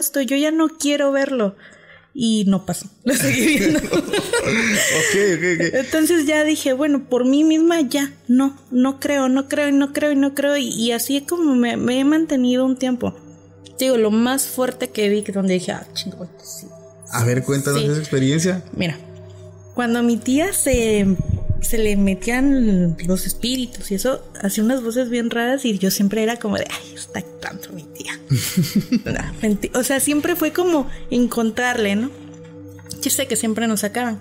Esto, yo ya no quiero verlo. Y no pasó, lo seguí viendo. Ok, ok, ok. Entonces ya dije, bueno, por mí misma ya, no, no creo, no creo, y no creo, y no creo. Y, y así como me, me he mantenido un tiempo. Digo, lo más fuerte que vi, que donde dije, ah, chingón, sí. A ver, cuéntanos Sí. esa experiencia. Mira, cuando mi tía se, se le metían los espíritus y eso, hacía unas voces bien raras y yo siempre era como de, ay, está actuando mi tía. Menti- o sea, siempre fue como encontrarle, ¿no? Yo sé que siempre nos sacaban.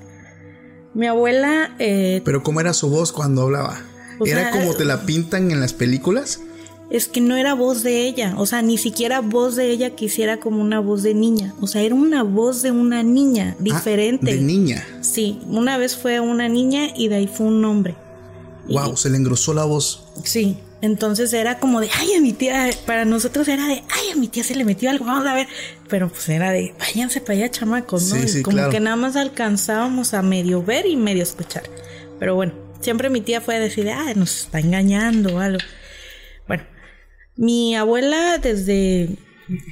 Mi abuela, eh, Pero ¿cómo era su voz cuando hablaba? ¿Era sea, como te la pintan en las películas? Es que no era voz de ella, o sea, ni siquiera voz de ella que hiciera como una voz de niña, o sea, era una voz de una niña Ah, diferente. de niña. Sí, una vez fue una niña y de ahí fue un hombre. Y- Wow, se le engrosó la voz. Sí, entonces era como de, ay, a mi tía, para nosotros era de, ay, a mi tía se le metió algo, vamos a ver. Pero pues era de, váyanse para allá, chamacos, ¿no? Sí, como claro. que nada más alcanzábamos a medio ver y medio escuchar. Pero bueno, siempre mi tía fue a decir, ah, nos está engañando o algo. Mi abuela desde,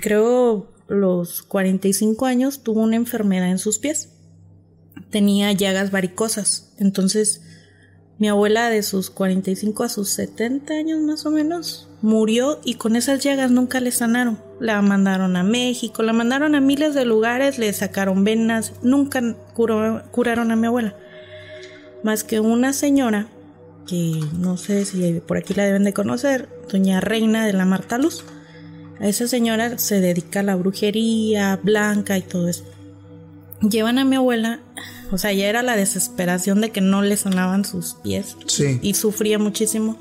creo, los 45 años tuvo una enfermedad en sus pies. Tenía llagas varicosas. Entonces, mi abuela de sus 45 a sus 70 años más o menos murió y con esas llagas nunca le sanaron. La mandaron a México, la mandaron a miles de lugares, le sacaron venas, nunca curó- curaron a mi abuela. Más que una señora que no sé si por aquí la deben de conocer, doña Reina de la Marta Luz. A esa señora se dedica a la brujería, blanca y todo eso. Llevan a mi abuela, o sea, ya era la desesperación de que no le sanaban sus pies Sí. y sufría muchísimo.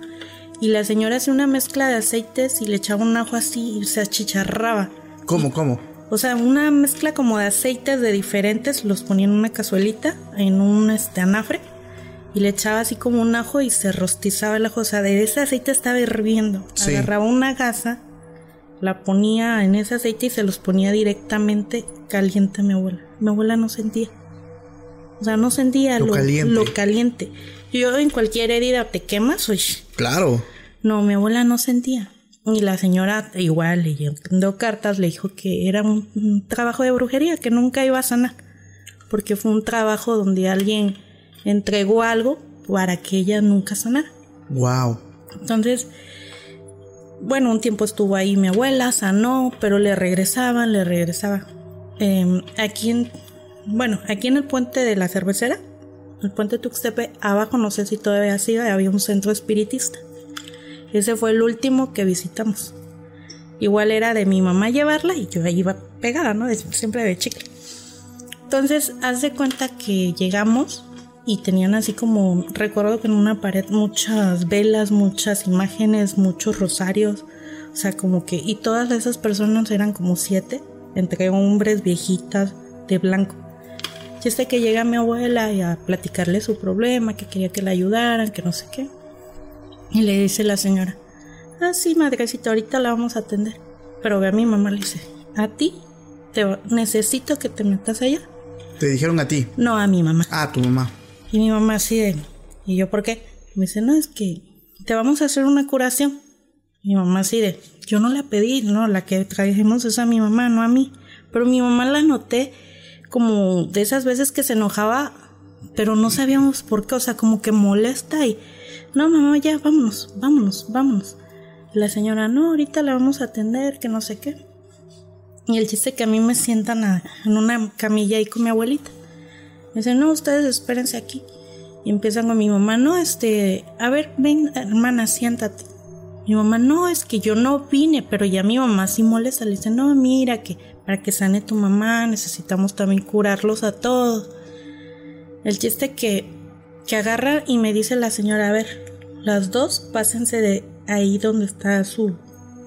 Y la señora hacía una mezcla de aceites y le echaba un ajo así y se achicharraba. ¿Cómo, cómo? O sea, una mezcla como de aceites de diferentes, los ponía en una cazuelita, en un este, anafre, y le echaba así como un ajo y se rostizaba el ajo. O sea, de ese aceite estaba hirviendo. Sí. Agarraba una gasa, la ponía en ese aceite y se los ponía directamente caliente a mi abuela. Mi abuela no sentía. O sea, no sentía Lo lo, caliente. lo caliente. Yo en cualquier herida te quemas, uy, Claro. no, mi abuela no sentía. Y la señora igual leyendo cartas le dijo que era un, un trabajo de brujería, que nunca iba a sanar. Porque fue un trabajo donde alguien entregó algo para que ella nunca sanara. Wow. Entonces, bueno, un tiempo estuvo ahí mi abuela, sanó, pero le regresaban, le regresaba. Eh, aquí en, bueno, aquí en el puente de la cervecera, el puente Tuxtepe, abajo no sé si todavía sigue, había un centro espiritista. Ese fue el último que visitamos. Igual era de mi mamá llevarla y yo ahí iba pegada, ¿no? Siempre de chica. Entonces, haz de cuenta que llegamos y tenían así como, recuerdo que en una pared muchas velas, muchas imágenes, muchos rosarios. O sea, como que, y todas esas personas eran como siete, entre hombres, viejitas, de blanco. Y este que llega mi abuela y a platicarle su problema, que quería que la ayudaran, que no sé qué. Y le dice la señora, ah, sí, madrecita, ahorita la vamos a atender. Pero ve a mi mamá, le dice, a ti, te necesito que te metas allá. Te dijeron a ti. No, a mi mamá. Ah, tu mamá. Y mi mamá así de, ¿y yo por qué? Me dice, no, es que te vamos a hacer una curación. Mi mamá así de, yo no la pedí, no, la que trajimos es a mi mamá, no a mí. Pero mi mamá la noté como de esas veces que se enojaba, pero no sabíamos por qué, o sea, como que molesta y, no, mamá, ya, vámonos, vámonos, vámonos. La señora, no, ahorita la vamos a atender, que no sé qué. Y el chiste que a mí me sientan a- en una camilla ahí con mi abuelita. Me dicen, no, ustedes espérense aquí. Y empiezan con mi mamá, no, este, a ver, ven, hermana, siéntate. Mi mamá, no, es que yo no vine, pero ya mi mamá sí molesta. Le dice, no, mira, que para que sane tu mamá necesitamos también curarlos a todos. El chiste que, que agarra y me dice la señora, a ver, las dos pásense de ahí donde está su,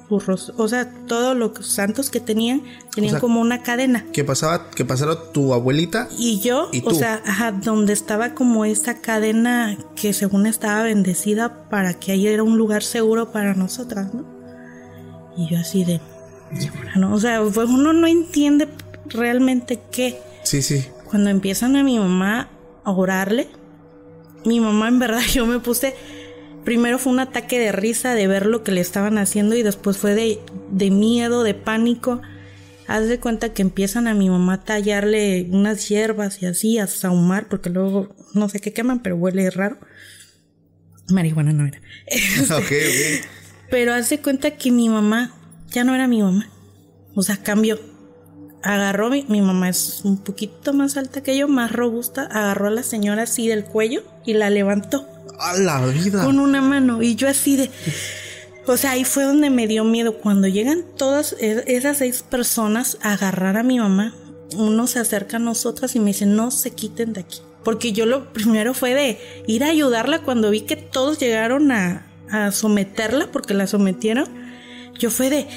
su ros- O sea, todos los santos que tenían, tenían sea, como una cadena. Que pasaba, que pasara tu abuelita. Y yo, ¿Y o sea, ajá, donde estaba como esa cadena que según estaba bendecida para que ahí era un lugar seguro para nosotras, ¿no? Y yo así de. O sea, pues uno no entiende realmente qué. Sí, sí. Cuando empiezan a mi mamá a orarle, mi mamá en verdad yo me puse, primero fue un ataque de risa de ver lo que le estaban haciendo y después fue de, de miedo, de pánico. Haz de cuenta que empiezan a mi mamá a tallarle unas hierbas y así, a sahumar, porque luego no sé qué queman, pero huele raro. Marihuana no era. ok. Pero haz de cuenta que mi mamá ya no era mi mamá. O sea, cambió. Agarró, mi, mi mamá es un poquito más alta que yo, más robusta. Agarró a la señora así del cuello y la levantó A la vida. con una mano. Y yo así de. O sea, ahí fue donde me dio miedo. Cuando llegan todas e- esas seis personas a agarrar a mi mamá, uno se acerca a nosotras y me dice, no se quiten de aquí. Porque yo lo primero fue de ir a ayudarla cuando vi que todos llegaron a, a someterla, porque la sometieron. Yo fue de,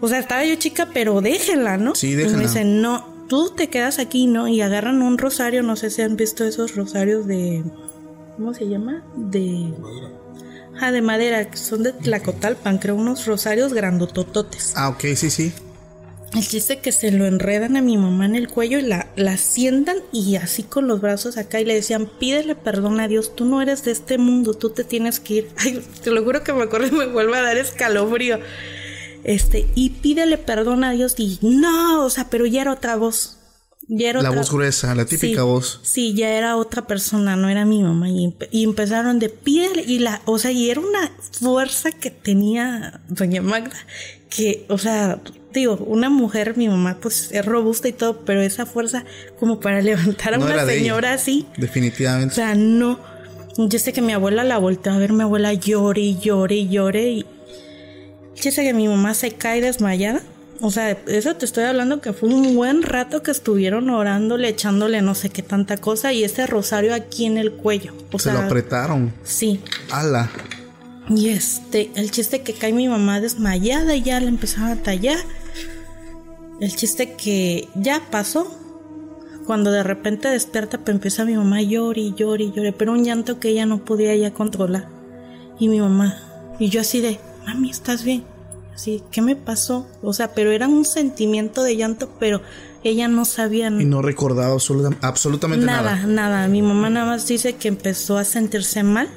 o sea, estaba yo chica, pero déjenla, ¿no? Sí, Y me déjenla. dicen, no, tú te quedas aquí, ¿no? Y agarran un rosario, no sé si han visto esos rosarios de, ¿cómo se llama? De... Ah, de madera, son de Tlacotalpan, creo, unos rosarios grandotototes. Ah, ok, sí, sí. El chiste que se lo enredan a mi mamá en el cuello y la, la sientan y así con los brazos acá y le decían, pídele perdón a Dios, tú no eres de este mundo, tú te tienes que ir. Ay, te lo juro que me acuerdo y me vuelve a dar escalofrío. Este, y pídele perdón a Dios y no, o sea, pero ya era otra voz. Ya era La otra- voz gruesa, la típica Sí, voz. Sí, ya era otra persona, no era mi mamá. Y, empe- y empezaron de pídele. Y la, o sea, y era una fuerza que tenía doña Magda. Que, o sea, digo, una mujer, mi mamá, pues es robusta y todo, pero esa fuerza como para levantar a No una de señora así. O Definitivamente. sea, no. Yo sé que mi abuela la volteó a ver, mi abuela llore y llore y llore. Y yo sé que mi mamá se cae desmayada. O sea, eso te estoy hablando que fue un buen rato que estuvieron orándole, echándole no sé qué tanta cosa y ese rosario aquí en el cuello. O Se sea, lo apretaron. sí. Ala. Y este, el chiste que cae mi mamá desmayada y ya le empezaban a tallar. El chiste que ya pasó. Cuando de repente despierta, pues empieza mi mamá a llorar y llorar y llorar, pero un llanto que ella no podía ya controlar. Y mi mamá, y yo así de, mami, ¿estás bien? Así, ¿qué me pasó? O sea, pero era un sentimiento de llanto, pero ella no sabía Y no recordaba absoluta- absolutamente nada, nada. nada. Mi mamá nada más dice que empezó a sentirse mal.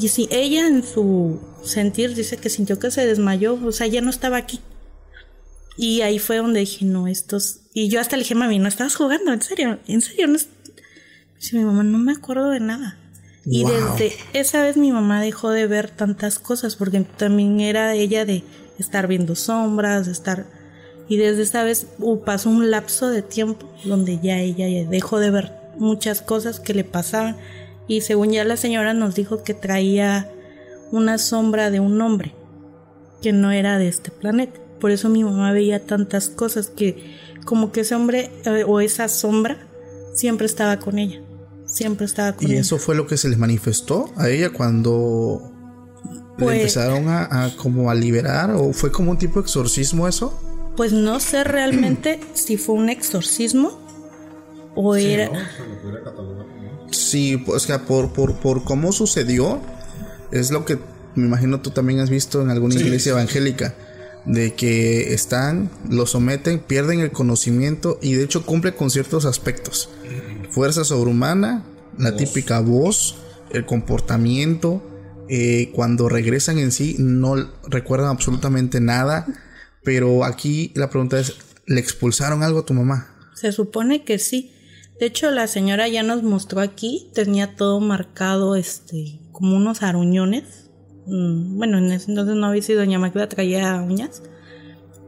Y sí, ella en su sentir dice que sintió que se desmayó, o sea, ya no estaba aquí. Y ahí fue donde dije, no, estos... Y yo hasta le dije, mami, no estabas jugando, en serio, en serio. No es-". Dice mi mamá, no me acuerdo de nada. Y Wow. desde esa vez mi mamá dejó de ver tantas cosas, porque también era ella de estar viendo sombras, estar... Y desde esa vez uh, pasó un lapso de tiempo donde ya ella ya dejó de ver muchas cosas que le pasaban. Y según ya la señora nos dijo que traía una sombra de un hombre que no era de este planeta. Por eso mi mamá veía tantas cosas que como que ese hombre eh, o esa sombra siempre estaba con ella. Siempre estaba con Y ella. eso fue lo que se les manifestó a ella cuando le Pues- empezaron a, a como a liberar o fue como un tipo de exorcismo eso. Pues no sé realmente si fue un exorcismo o era... ¿no? Se lo podría catalogar como- Sí, pues que por, por, por cómo sucedió, es lo que me imagino tú también has visto en alguna Sí, iglesia sí. evangélica, de que están, lo someten, pierden el conocimiento y de hecho cumple con ciertos aspectos. Fuerza sobrehumana, la típica voz, el comportamiento, Eh, cuando regresan en sí no recuerdan absolutamente nada. Pero aquí la pregunta es, ¿le expulsaron algo a tu mamá? Se supone que sí. De hecho, la señora ya nos mostró aquí, tenía todo marcado, este, como unos aruñones. Mm, bueno, en ese entonces no había sido doña Magda, traía uñas.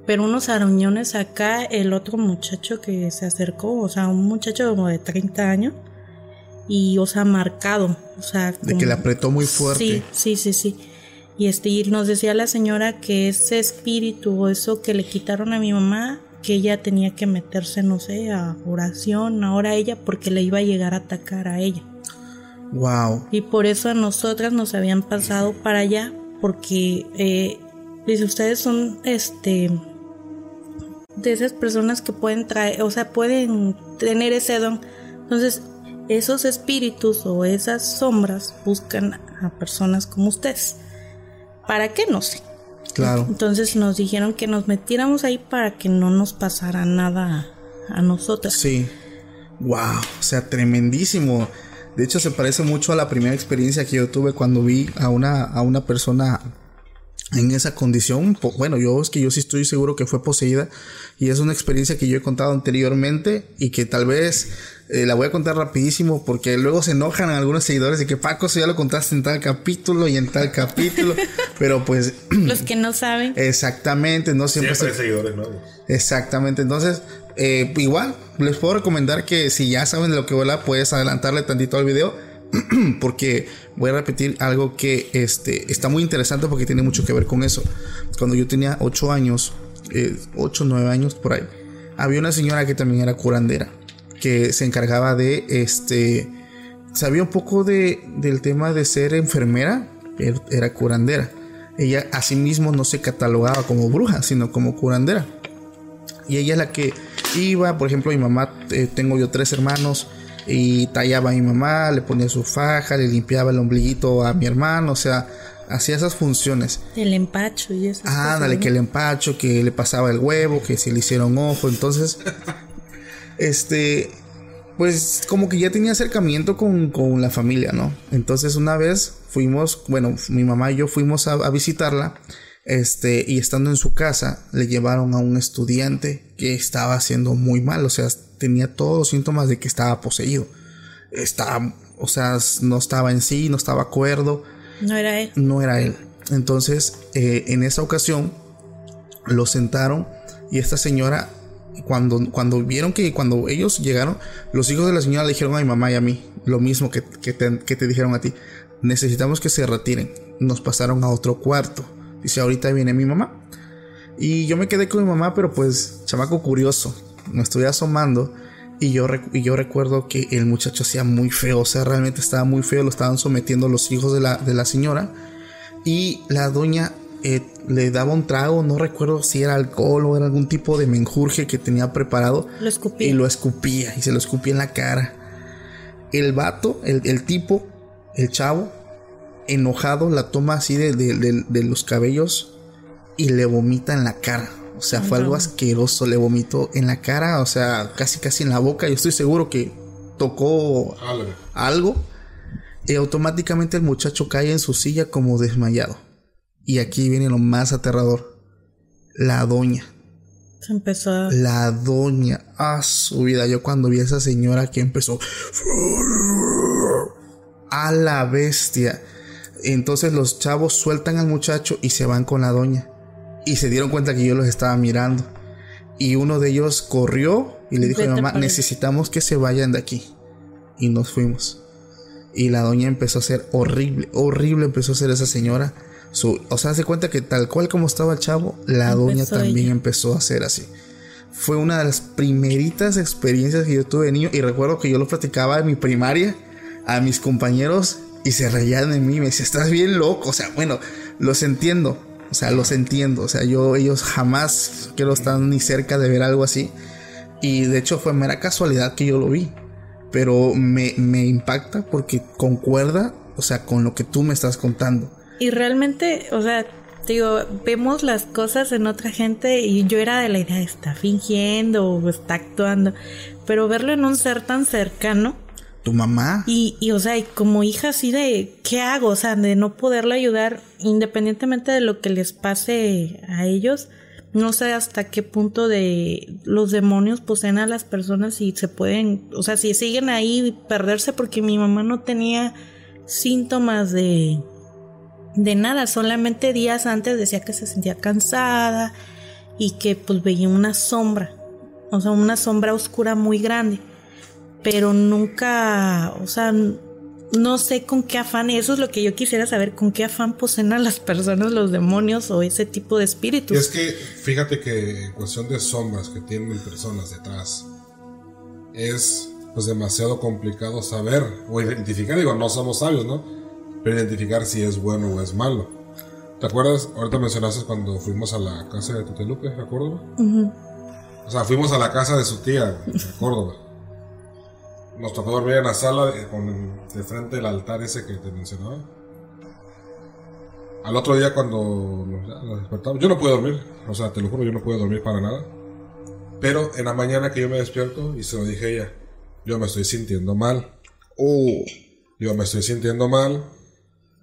Pero unos aruñones acá, el otro muchacho que se acercó, o sea, un muchacho como de 30 años. Y, o sea, marcado, o sea... De que le apretó muy fuerte. Sí, sí, sí, sí. Y este, y nos decía la señora que ese espíritu o eso que le quitaron a mi mamá que ella tenía que meterse, no sé, a oración ahora ella porque le iba a llegar a atacar a ella. Wow. Y por eso a nosotras nos habían pasado para allá porque eh, dice ustedes son este de esas personas que pueden traer, o sea, pueden tener ese don. Entonces, esos espíritus o esas sombras buscan a personas como ustedes. ¿Para qué? No sé. Claro. Entonces nos dijeron que nos metiéramos ahí para que no nos pasara nada a nosotras. Sí. Wow, o sea, tremendísimo. De hecho, se parece mucho a la primera experiencia que yo tuve cuando vi a una, a una persona en esa condición. Bueno, yo es que yo sí estoy seguro que fue poseída y es una experiencia que yo he contado anteriormente y que tal vez eh, la voy a contar rapidísimo porque luego se enojan algunos seguidores de que Paco, eso ya lo contaste en tal capítulo y en tal capítulo, pero pues... Los que no saben. Exactamente, no siempre... Siempre hay seguidores nuevos. Exactamente, entonces eh, igual les puedo recomendar que si ya saben de lo que vuela puedes adelantarle tantito al video porque voy a repetir algo que este, está muy interesante porque tiene mucho que ver con eso. Cuando yo tenía 8 años, 8 o 9 años por ahí, había una señora que también era curandera, que se encargaba de, este, sabía un poco de, del tema de ser enfermera, pero era curandera. Ella asimismo no se catalogaba como bruja, sino como curandera. Y ella es la que iba, por ejemplo, mi mamá, eh, tengo yo tres hermanos, y tallaba a mi mamá, le ponía su faja, le limpiaba el ombliguito a mi hermano, o sea, hacía esas funciones. El empacho y eso. Ah, dale, que el empacho, que le pasaba el huevo, que se le hicieron ojo, entonces, este, pues como que ya tenía acercamiento con, con, la familia, ¿no? Entonces una vez fuimos, bueno, mi mamá y yo fuimos a, a visitarla. Este, y estando en su casa, le llevaron a un estudiante que estaba haciendo muy mal, o sea, tenía todos los síntomas de que estaba poseído. Estaba, o sea, no estaba en sí, no estaba acuerdo. No era él. No era él. Entonces, eh, en esa ocasión, lo sentaron y esta señora, cuando, cuando vieron que cuando ellos llegaron, los hijos de la señora le dijeron a mi mamá y a mí lo mismo que, que, te, que te dijeron a ti. Necesitamos que se retiren. Nos pasaron a otro cuarto. Dice, ahorita viene mi mamá. Y yo me quedé con mi mamá, pero pues, chamaco curioso me estoy asomando y yo, y yo recuerdo que el muchacho hacía muy feo, o sea, realmente estaba muy feo, lo estaban sometiendo los hijos de la, de la señora y la doña eh, le daba un trago, no recuerdo si era alcohol o era algún tipo de menjurje que tenía preparado lo escupía. y lo escupía y se lo escupía en la cara. El vato, el, el tipo, el chavo, enojado, la toma así de, de, de, de los cabellos y le vomita en la cara. O sea, fue algo asqueroso. Le vomitó en la cara, o sea, casi casi en la boca. Yo estoy seguro que tocó Algo. algo. Y automáticamente el muchacho cae en su silla como desmayado. Y aquí viene lo más aterrador. La doña. Se empezó a... La doña. A su vida. Yo cuando vi a esa señora que empezó. A la bestia. Entonces los chavos sueltan al muchacho y se van con la doña y se dieron cuenta que yo los estaba mirando. Y uno de ellos corrió y le dijo a mi mamá, necesitamos que se vayan de aquí. Y nos fuimos. Y la doña empezó a ser horrible, horrible empezó a ser esa señora. Su, o sea, se cuenta que tal cual como estaba el chavo, la empezó doña también ella. empezó a ser así. Fue una de las primeritas experiencias que yo tuve de niño y recuerdo que yo lo platicaba en mi primaria a mis compañeros y se reían de mí, me decían, estás bien loco, o sea, bueno, los entiendo, o sea, los entiendo. O sea, yo, ellos jamás quiero estar ni cerca de ver algo así. Y de hecho fue mera casualidad que yo lo vi. Pero me, me impacta porque concuerda, o sea, con lo que tú me estás contando. Y realmente, o sea, digo, vemos las cosas en otra gente y yo era de la idea, está fingiendo o está actuando. Pero verlo en un ser tan cercano. tu mamá. Y, y, o sea, y como hija así de, ¿qué hago? O sea, de no poderle ayudar independientemente de lo que les pase a ellos. No sé hasta qué punto de los demonios poseen a las personas y se pueden, o sea, si siguen ahí perderse porque mi mamá no tenía síntomas de, de nada, solamente días antes decía que se sentía cansada y que pues veía una sombra, o sea, una sombra oscura muy grande, pero nunca, o sea, no sé con qué afán, eso es lo que yo quisiera saber, con qué afán poseen a las personas los demonios o ese tipo de espíritus. Es que fíjate que en cuestión de sombras que tienen personas detrás, es pues demasiado complicado saber o identificar, digo, no somos sabios, ¿no? Pero identificar si es bueno o es malo. ¿Te acuerdas? Ahorita mencionaste cuando fuimos a la casa de Tutelupe, ¿de Córdoba? O sea, fuimos a la casa de su tía, de Córdoba. Nos tocó dormir en la sala de, con, de frente del altar ese que te mencionaba. Al otro día cuando nos despertamos, yo no pude dormir, o sea, te lo juro, yo no pude dormir para nada. Pero en la mañana que yo me despierto y se lo dije a ella, yo me estoy sintiendo mal. Oh, Yo me estoy sintiendo mal.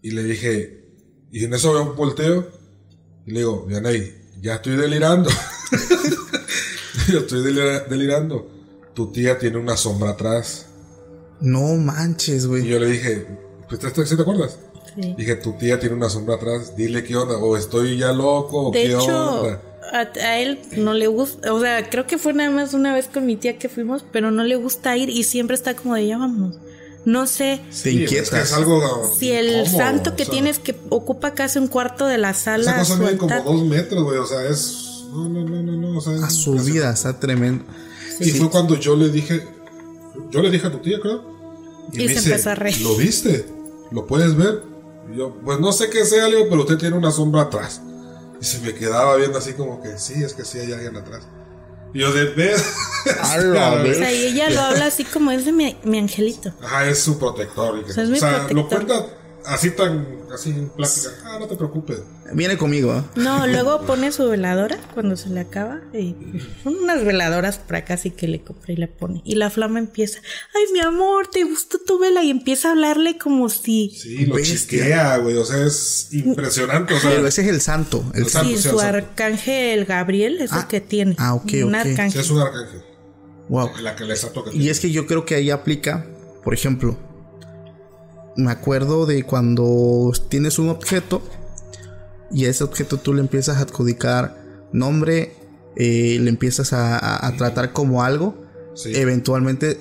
Y le dije, y en eso veo un volteo. Y le digo, Vianey, ya estoy delirando. yo estoy delira- delirando. Tu tía tiene una sombra atrás. no manches, Y güey. yo le dije, pues, ¿te, te, sí te acuerdas? Sí. Dije, tu tía tiene una sombra atrás. Dile qué onda. O estoy ya loco. O De qué hecho, onda. a, a él no le gusta, o sea, creo que fue nada más una vez con mi tía que fuimos, pero no le gusta ir y siempre está como de ya vámonos. No sé es que inquietas. es algo. si el incómodo, santo que o sea, tienes que ocupa casi un cuarto de la Esa sala cosa mide como dos metros, güey. O sea, es. No, no, no, no. no o sea, es A su vida, está tremendo. Y fue cuando yo le dije, yo le dije a tu tía, creo. Y me se dice, empezó a reír. ¿Lo viste? ¿Lo puedes ver? Y yo, pues no sé qué sea, digo, pero usted tiene una sombra atrás. Y se me quedaba viendo así como que, sí, es que sí hay alguien atrás. Y yo, de ver. O sea, y ella lo habla así como es de mi, mi angelito. Ajá, es su protector. Y que- O sea, es o mi sea, lo protector. cuenta así tan, así en plática. Ah, no te preocupes. Viene conmigo, ¿eh? No, luego pone su veladora cuando se le acaba. Y son unas veladoras para acá, así que le compré y le pone. Y la flama empieza, ay, mi amor, ¿te gustó tu vela? Y empieza a hablarle como si... Sí, lo chiquea, güey. O sea, es impresionante. O sea, Pero ese es el santo. El El santo. santo. Sí, su o sea- arcángel Gabriel es el Ah, que tiene. ah, ok, Un ok. sí, arcángel. es un arcángel. Wow. La que le sato que Y es que yo creo que ahí aplica, por ejemplo, me acuerdo de cuando tienes un objeto y a ese objeto tú le empiezas a adjudicar nombre, eh, le empiezas a, a- a tratar como algo, Sí. eventualmente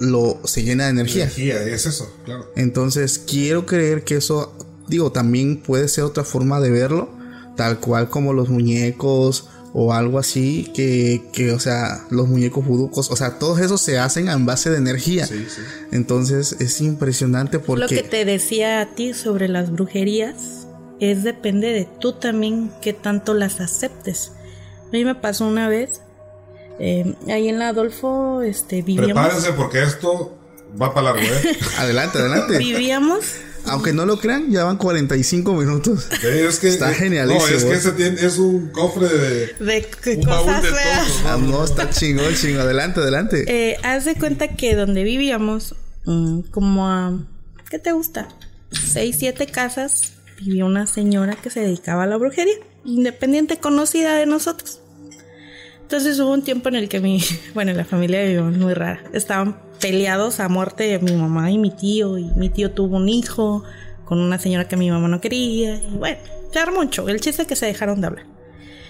lo se llena de energía. Energía, es eso, claro. Entonces quiero creer que eso, digo, también puede ser otra forma de verlo, tal cual como los muñecos o algo así, que, que o sea, los muñecos vuducos, o sea, todos esos se hacen en base de energía. Sí, sí. Entonces es impresionante Lo que porque... te decía a ti sobre las brujerías es depende de tú también qué tanto las aceptes. A mí me pasó una vez, eh, ahí en la Adolfo, este, vivíamos... Prepárense porque esto va para largo, ¿eh? Adelante, adelante. Vivíamos Aunque no lo crean, ya van 45 minutos. Es que, Está genialísimo, No, es que ¿eh? ese tiene, es un cofre de. de Un cosas de feas. todo, Ah, no, está chingón, chingón. Adelante, adelante. Eh, haz de cuenta que donde vivíamos, mm, como a, ¿qué te gusta? Seis, siete casas, vivía una señora que se dedicaba a la brujería, independiente, conocida de nosotros. Entonces hubo un tiempo en el que mi, bueno, la familia de mi mamá es muy rara. Estaban peleados a muerte mi mamá y mi tío, y mi tío tuvo un hijo con una señora que mi mamá no quería, y bueno, se armó mucho. El chiste es que se dejaron de hablar.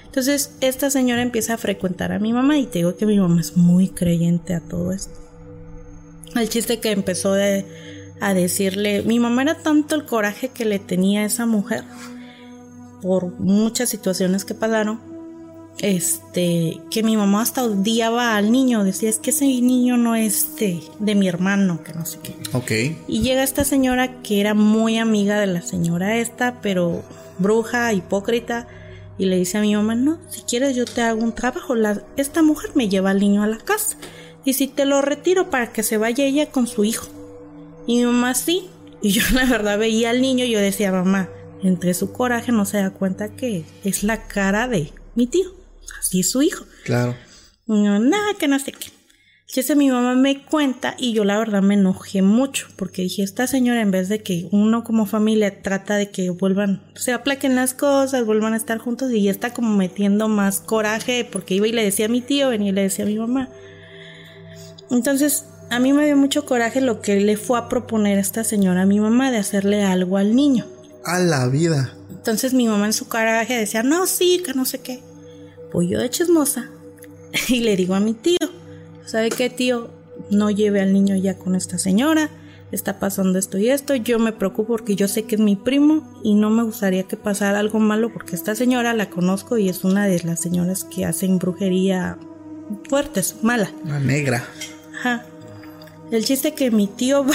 Entonces, esta señora empieza a frecuentar a mi mamá y te digo que mi mamá es muy creyente a todo esto. El chiste que empezó a decirle, mi mamá era tanto el coraje que le tenía esa mujer por muchas situaciones que pasaron, este, que mi mamá hasta odiaba al niño, decía, es que ese niño no es de, de mi hermano, que no sé qué. Ok. Y llega esta señora que era muy amiga de la señora esta, pero bruja, hipócrita, y le dice a mi mamá, no, si quieres yo te hago un trabajo, la, esta mujer me lleva al niño a la casa, y si te lo retiro para que se vaya ella con su hijo. Y mi mamá sí, y yo la verdad veía al niño y yo decía, mamá, entre su coraje no se da cuenta que es la cara de mi tío, así es su hijo. Claro. No, nada, que no sé qué. Ese mi mamá me cuenta y yo la verdad me enojé mucho porque dije, esta señora en vez de que uno como familia trata de que vuelvan, se aplaquen las cosas, vuelvan a estar juntos y ya está como metiendo más coraje porque iba y le decía a mi tío, venía y le decía a mi mamá. Entonces, a mí me dio mucho coraje lo que le fue a proponer esta señora a mi mamá de hacerle algo al niño. A la vida. Entonces mi mamá en su coraje decía, no, sí, que no sé qué. Pues yo de chismosa y le digo a mi tío, ¿sabe qué tío? No lleve al niño ya con esta señora, está pasando esto y esto, yo me preocupo porque yo sé que es mi primo y no me gustaría que pasara algo malo porque esta señora la conozco y es una de las señoras que hacen brujería fuertes, mala. La negra. Ajá. El chiste que mi tío va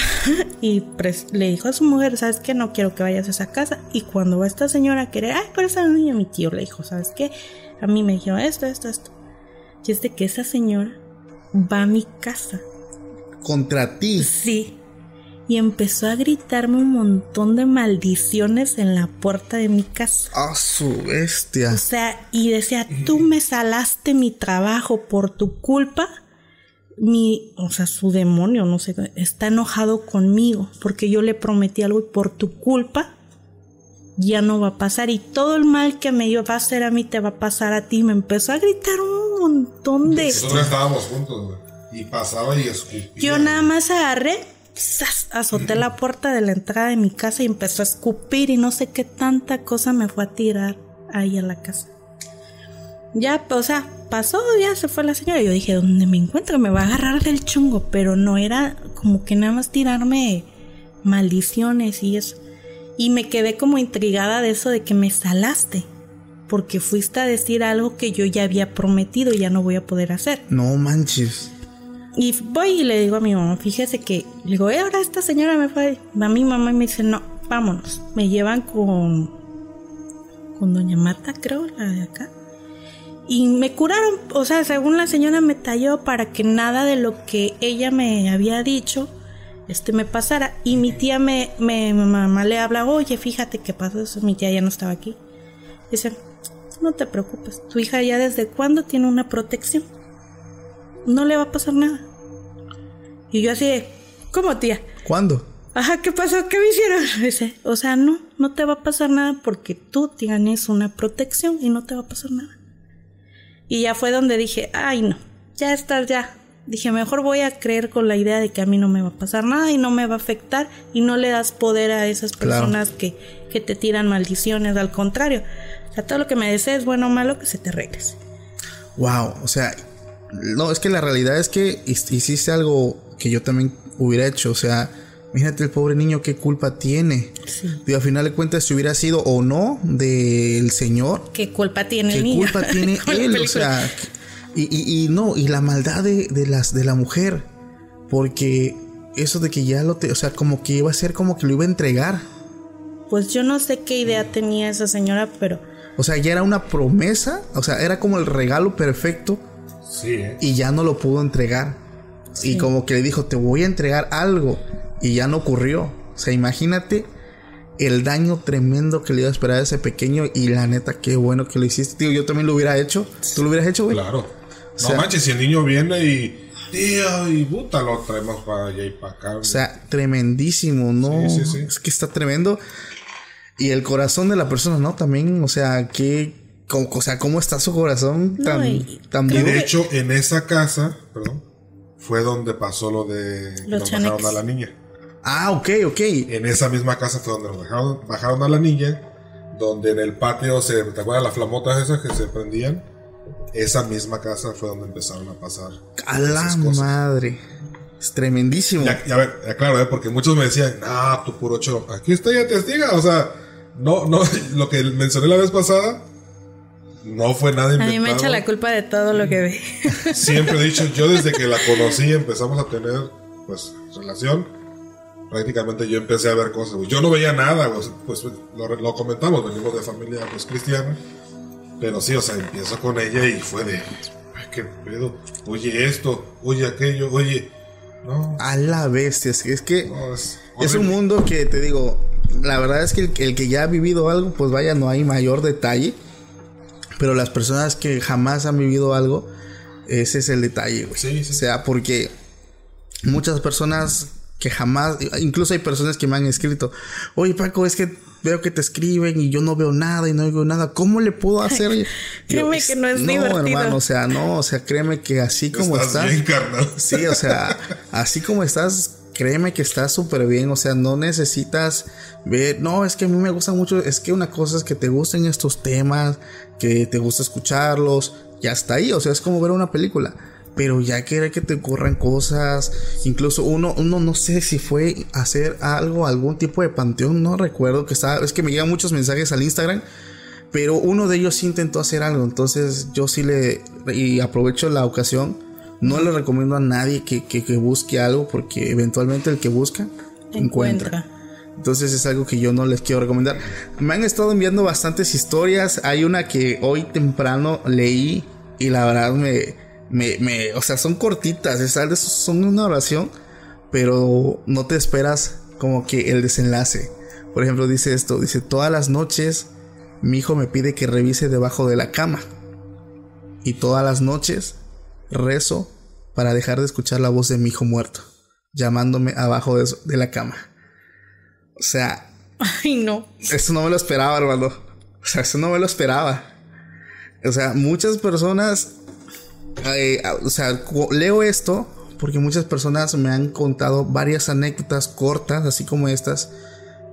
y le dijo a su mujer, ¿sabes qué? No quiero que vayas a esa casa. Y cuando va esta señora a querer, ay, por esa niña, mi tío le dijo, ¿sabes qué? A mí me dijeron esto, esto, esto. Y es de que esa señora va a mi casa. Contra ti. Sí. Y empezó a gritarme un montón de maldiciones en la puerta de mi casa. A su bestia. O sea, y decía, tú me salaste mi trabajo por tu culpa. Mi, o sea, su demonio, no sé, está enojado conmigo porque yo le prometí algo y por tu culpa ya no va a pasar y todo el mal que me iba a hacer a mí te va a pasar a ti. Me empezó a gritar un montón de... Nosotros estábamos juntos, güey. Y pasaba y escupía. Yo nada más agarré, ¡zas! azoté la puerta de la entrada de mi casa y empezó a escupir y no sé qué tanta cosa me fue a tirar ahí a la casa. Ya, o sea, pasó, ya se fue la señora. Yo dije, ¿dónde me encuentro? Me va a agarrar del chungo, pero no era como que nada más tirarme maldiciones y eso. Y me quedé como intrigada de eso de que me salaste, porque fuiste a decir algo que yo ya había prometido y ya no voy a poder hacer. No manches. Y voy y le digo a mi mamá, fíjese que, le digo, "Eh, ahora esta señora me fue, va mi mamá y me dice, no, vámonos. Me llevan con, con doña Marta, creo, la de acá. Y me curaron, o sea, según la señora me talló para que nada de lo que ella me había dicho, este me pasara. Y mi tía me, me, mi mamá le habla, oye, fíjate qué pasó eso, mi tía ya no estaba aquí. Dice, no te preocupes, tu hija ya desde cuándo tiene una protección no le va a pasar nada. Y yo así de, ¿cómo tía? ¿Cuándo? Ajá, ¿qué pasó? ¿Qué me hicieron? Dice, o sea, no, no te va a pasar nada porque tú tienes una protección y no te va a pasar nada. Y ya fue donde dije, ay no, ya estás ya. Dije, mejor voy a creer con la idea de que a mí no me va a pasar nada y no me va a afectar y no le das poder a esas Claro. personas que, que te tiran maldiciones, al contrario. O sea, todo lo que me desees, bueno o malo, que se te regrese. Wow, o sea, no, es que la realidad es que hiciste algo que yo también hubiera hecho, o sea, imagínate el pobre niño qué culpa tiene. Sí. Digo, a final de cuentas, si hubiera sido o no del señor, ¿Qué culpa tiene qué el niño? culpa tiene él, o sea, y, y, y no, y la maldad de, de las de la mujer, porque eso de que ya lo te, o sea, como que iba a ser como que lo iba a entregar. Pues yo no sé qué idea tenía esa señora, pero O sea, ya era una promesa, o sea, era como el regalo perfecto Sí, ¿eh? y ya no lo pudo entregar. Y como que le dijo, te voy a entregar algo. Y ya no ocurrió. O sea, imagínate el daño tremendo que le iba a esperar a ese pequeño. Y la neta, qué bueno que lo hiciste. Tío, yo también lo hubiera hecho. ¿Tú lo hubieras hecho, güey? Claro. No sea- manches, si el niño viene y. Tío, y puta, lo traemos para allá y para acá. O sea, tremendísimo, ¿no? Sí, sí, sí. Es que está tremendo. Y el corazón de la persona, ¿no? También, o sea, que... O sea, ¿cómo está su corazón No, tan, y- tan y de hecho, en esa casa, perdón, fue donde pasó lo de. que Los nos bajaron a la niña. Ah, ok, ok. En esa misma casa fue donde nos bajaron, bajaron a la niña. Donde en el patio se. ¿Te acuerdas las flamotas esas que se prendían? Esa misma casa fue donde empezaron a pasar. A la madre. Es tremendísimo. Ya, ya ver, ya claro, ¿eh? porque muchos me decían, ah, tu puro show. Aquí está ya testiga. O sea, no, no, lo que mencioné la vez pasada no fue nada a inventado. mí me echa la culpa de todo lo que ve. Siempre he dicho, yo desde que la conocí empezamos a tener, pues, relación. Prácticamente yo empecé a ver cosas. Yo no veía nada, pues, pues, lo, lo comentamos, venimos de familia pues cristiana. Pero sí, o sea, empiezo con ella y fue de, qué pedo. Oye esto, oye aquello, oye. No, A la bestia. Es que, es, que no, es, es un mundo que te digo. La verdad es que el, el que ya ha vivido algo, pues vaya, no hay mayor detalle. Pero las personas que jamás han vivido algo, Ese es el detalle, güey. Sí, sí. O sea, porque muchas personas que jamás, incluso hay personas que me han escrito, oye Paco, es que veo que te escriben y yo no veo nada y no oigo nada, ¿cómo le puedo hacer? Y Créeme que no es divertido. hermano, o sea, no, o sea, créeme que así como Estás estás, bien, carnal. sí, o sea, así como estás, créeme que estás súper bien, o sea, no necesitas ver, no, es que a mí me gusta mucho, es que una cosa es que te gusten estos temas, que te gusta escucharlos, ya está ahí, o sea, es como ver una película. Pero ya quiere que te ocurran cosas, incluso uno, uno no sé si fue hacer algo, algún tipo de panteón, no recuerdo que estaba, es que me llegan muchos mensajes al Instagram, pero uno de ellos sí intentó hacer algo, entonces yo sí le, y aprovecho la ocasión, no le recomiendo a nadie que, que, que busque algo, porque eventualmente el que busca, encuentra. Encuentra. Entonces es algo que yo no les quiero recomendar. Me han estado enviando bastantes historias. Hay una que hoy temprano leí y la verdad me, me, me o sea, son cortitas, es son una oración, pero no te esperas como que el desenlace. Por ejemplo, dice esto, dice, todas las noches mi hijo me pide que revise debajo de la cama. Y todas las noches rezo para dejar de escuchar la voz de mi hijo muerto, llamándome abajo de, de la cama. O sea, Ay, no. eso no me lo esperaba, hermano. O sea, eso no me lo esperaba. O sea, muchas personas. Eh, o sea, leo esto porque muchas personas me han contado varias anécdotas cortas, así como estas.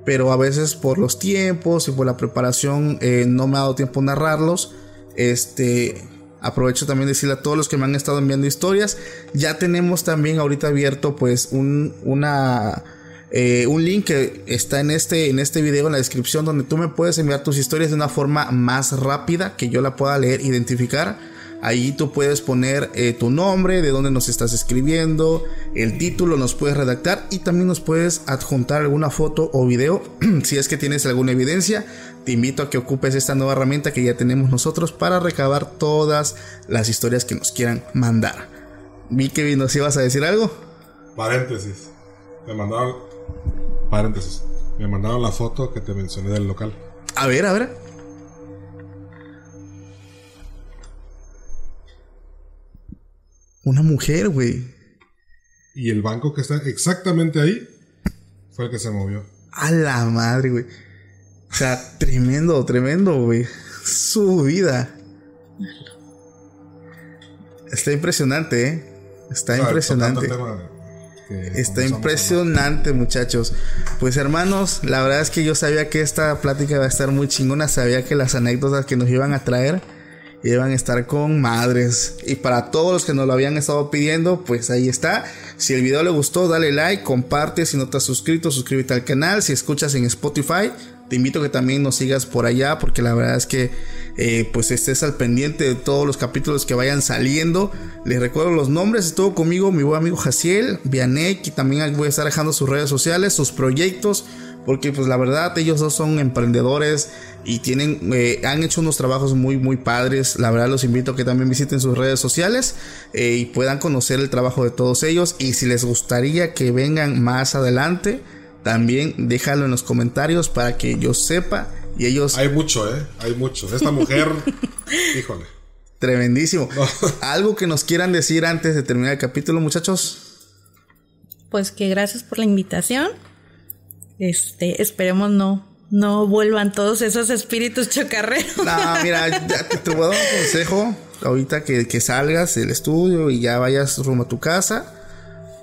Pero a veces por los tiempos y por la preparación eh, no me ha dado tiempo narrarlos. Este. Aprovecho también de decirle a todos los que me han estado enviando historias. Ya tenemos también ahorita abierto pues un, una, eh, un link que está en este, en este video en la descripción donde tú me puedes enviar tus historias de una forma más rápida que yo la pueda leer, identificar. Ahí tú puedes poner eh, tu nombre, de dónde nos estás escribiendo, el título, nos puedes redactar y también nos puedes adjuntar alguna foto o video si es que tienes alguna evidencia. Te invito a que ocupes esta nueva herramienta que ya tenemos nosotros para recabar todas las historias que nos quieran mandar. Vi que nos ibas a decir algo. Paréntesis. Me mandaron. Paréntesis. Me mandaron la foto que te mencioné del local. A ver, a ver. Una mujer, güey. Y el banco que está exactamente ahí fue el que se movió. A la madre, güey. O sea, tremendo, tremendo, güey. Su vida. Está impresionante, ¿eh? Está impresionante. Está impresionante, muchachos. Pues hermanos, la verdad es que yo sabía que esta plática iba a estar muy chingona. Sabía que las anécdotas que nos iban a traer iban a estar con madres. Y para todos los que nos lo habían estado pidiendo, pues ahí está. Si el video le gustó, dale like, comparte. Si no te has suscrito, suscríbete al canal. Si escuchas en Spotify, te invito a que también nos sigas por allá. Porque la verdad es que eh, pues estés al pendiente de todos los capítulos que vayan saliendo. Les recuerdo los nombres. Estuvo conmigo mi buen amigo Jaciel, Vianek. Y también voy a estar dejando sus redes sociales, sus proyectos. Porque pues la verdad ellos dos son emprendedores y tienen eh, han hecho unos trabajos muy muy padres. La verdad los invito a que también visiten sus redes sociales eh, y puedan conocer el trabajo de todos ellos. Y si les gustaría que vengan más adelante, también déjalo en los comentarios para que yo sepa y ellos Hay mucho, ¿eh? Hay mucho. Esta mujer, híjole. tremendísimo. Algo que nos quieran decir antes de terminar el capítulo, muchachos. Pues que gracias por la invitación. Este, esperemos no, no vuelvan todos esos espíritus chocarreros. No, mira, ya te, te voy a dar un consejo. Ahorita que, que salgas del estudio y ya vayas rumbo a tu casa,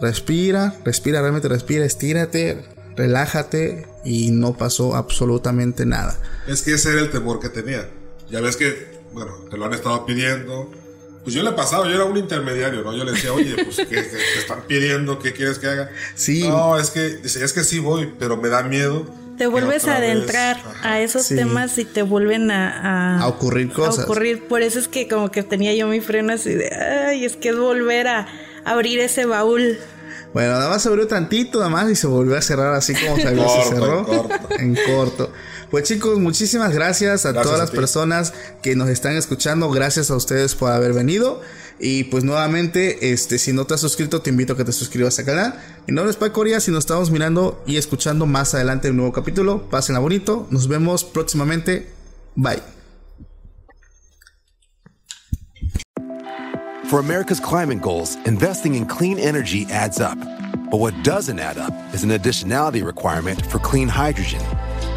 respira, respira, realmente respira, estírate, relájate y no pasó absolutamente nada. Es que ese era el temor que tenía. Ya ves que, bueno, te lo han estado pidiendo. Pues yo le pasaba, yo era un intermediario, ¿no? Yo le decía, oye, pues, ¿qué, qué te están pidiendo? ¿Qué quieres que haga? Sí. No, es que, dice, es que sí voy, pero me da miedo. Te vuelves a adentrar a esos Sí. temas y te vuelven a, A ocurrir cosas. A ocurrir. Por eso es que como que tenía yo mi freno así de, ay, es que es volver a abrir ese baúl. Bueno, nada más se abrió tantito, nada más y se volvió a cerrar así como se se cerró. en corto. En corto. Pues chicos, muchísimas gracias a Gracias todas a las ti. personas que nos están escuchando. Gracias a ustedes por haber venido. Y pues nuevamente, este, si no te has suscrito, te invito a que te suscribas al canal. Mi nombre es Paco Orias y nos estamos mirando y escuchando más adelante el nuevo capítulo. Pásenla bonito. Nos vemos próximamente. Bye. For America's climate goals, investing in clean energy adds up. But what doesn't add up is an additionality requirement for clean hydrogen.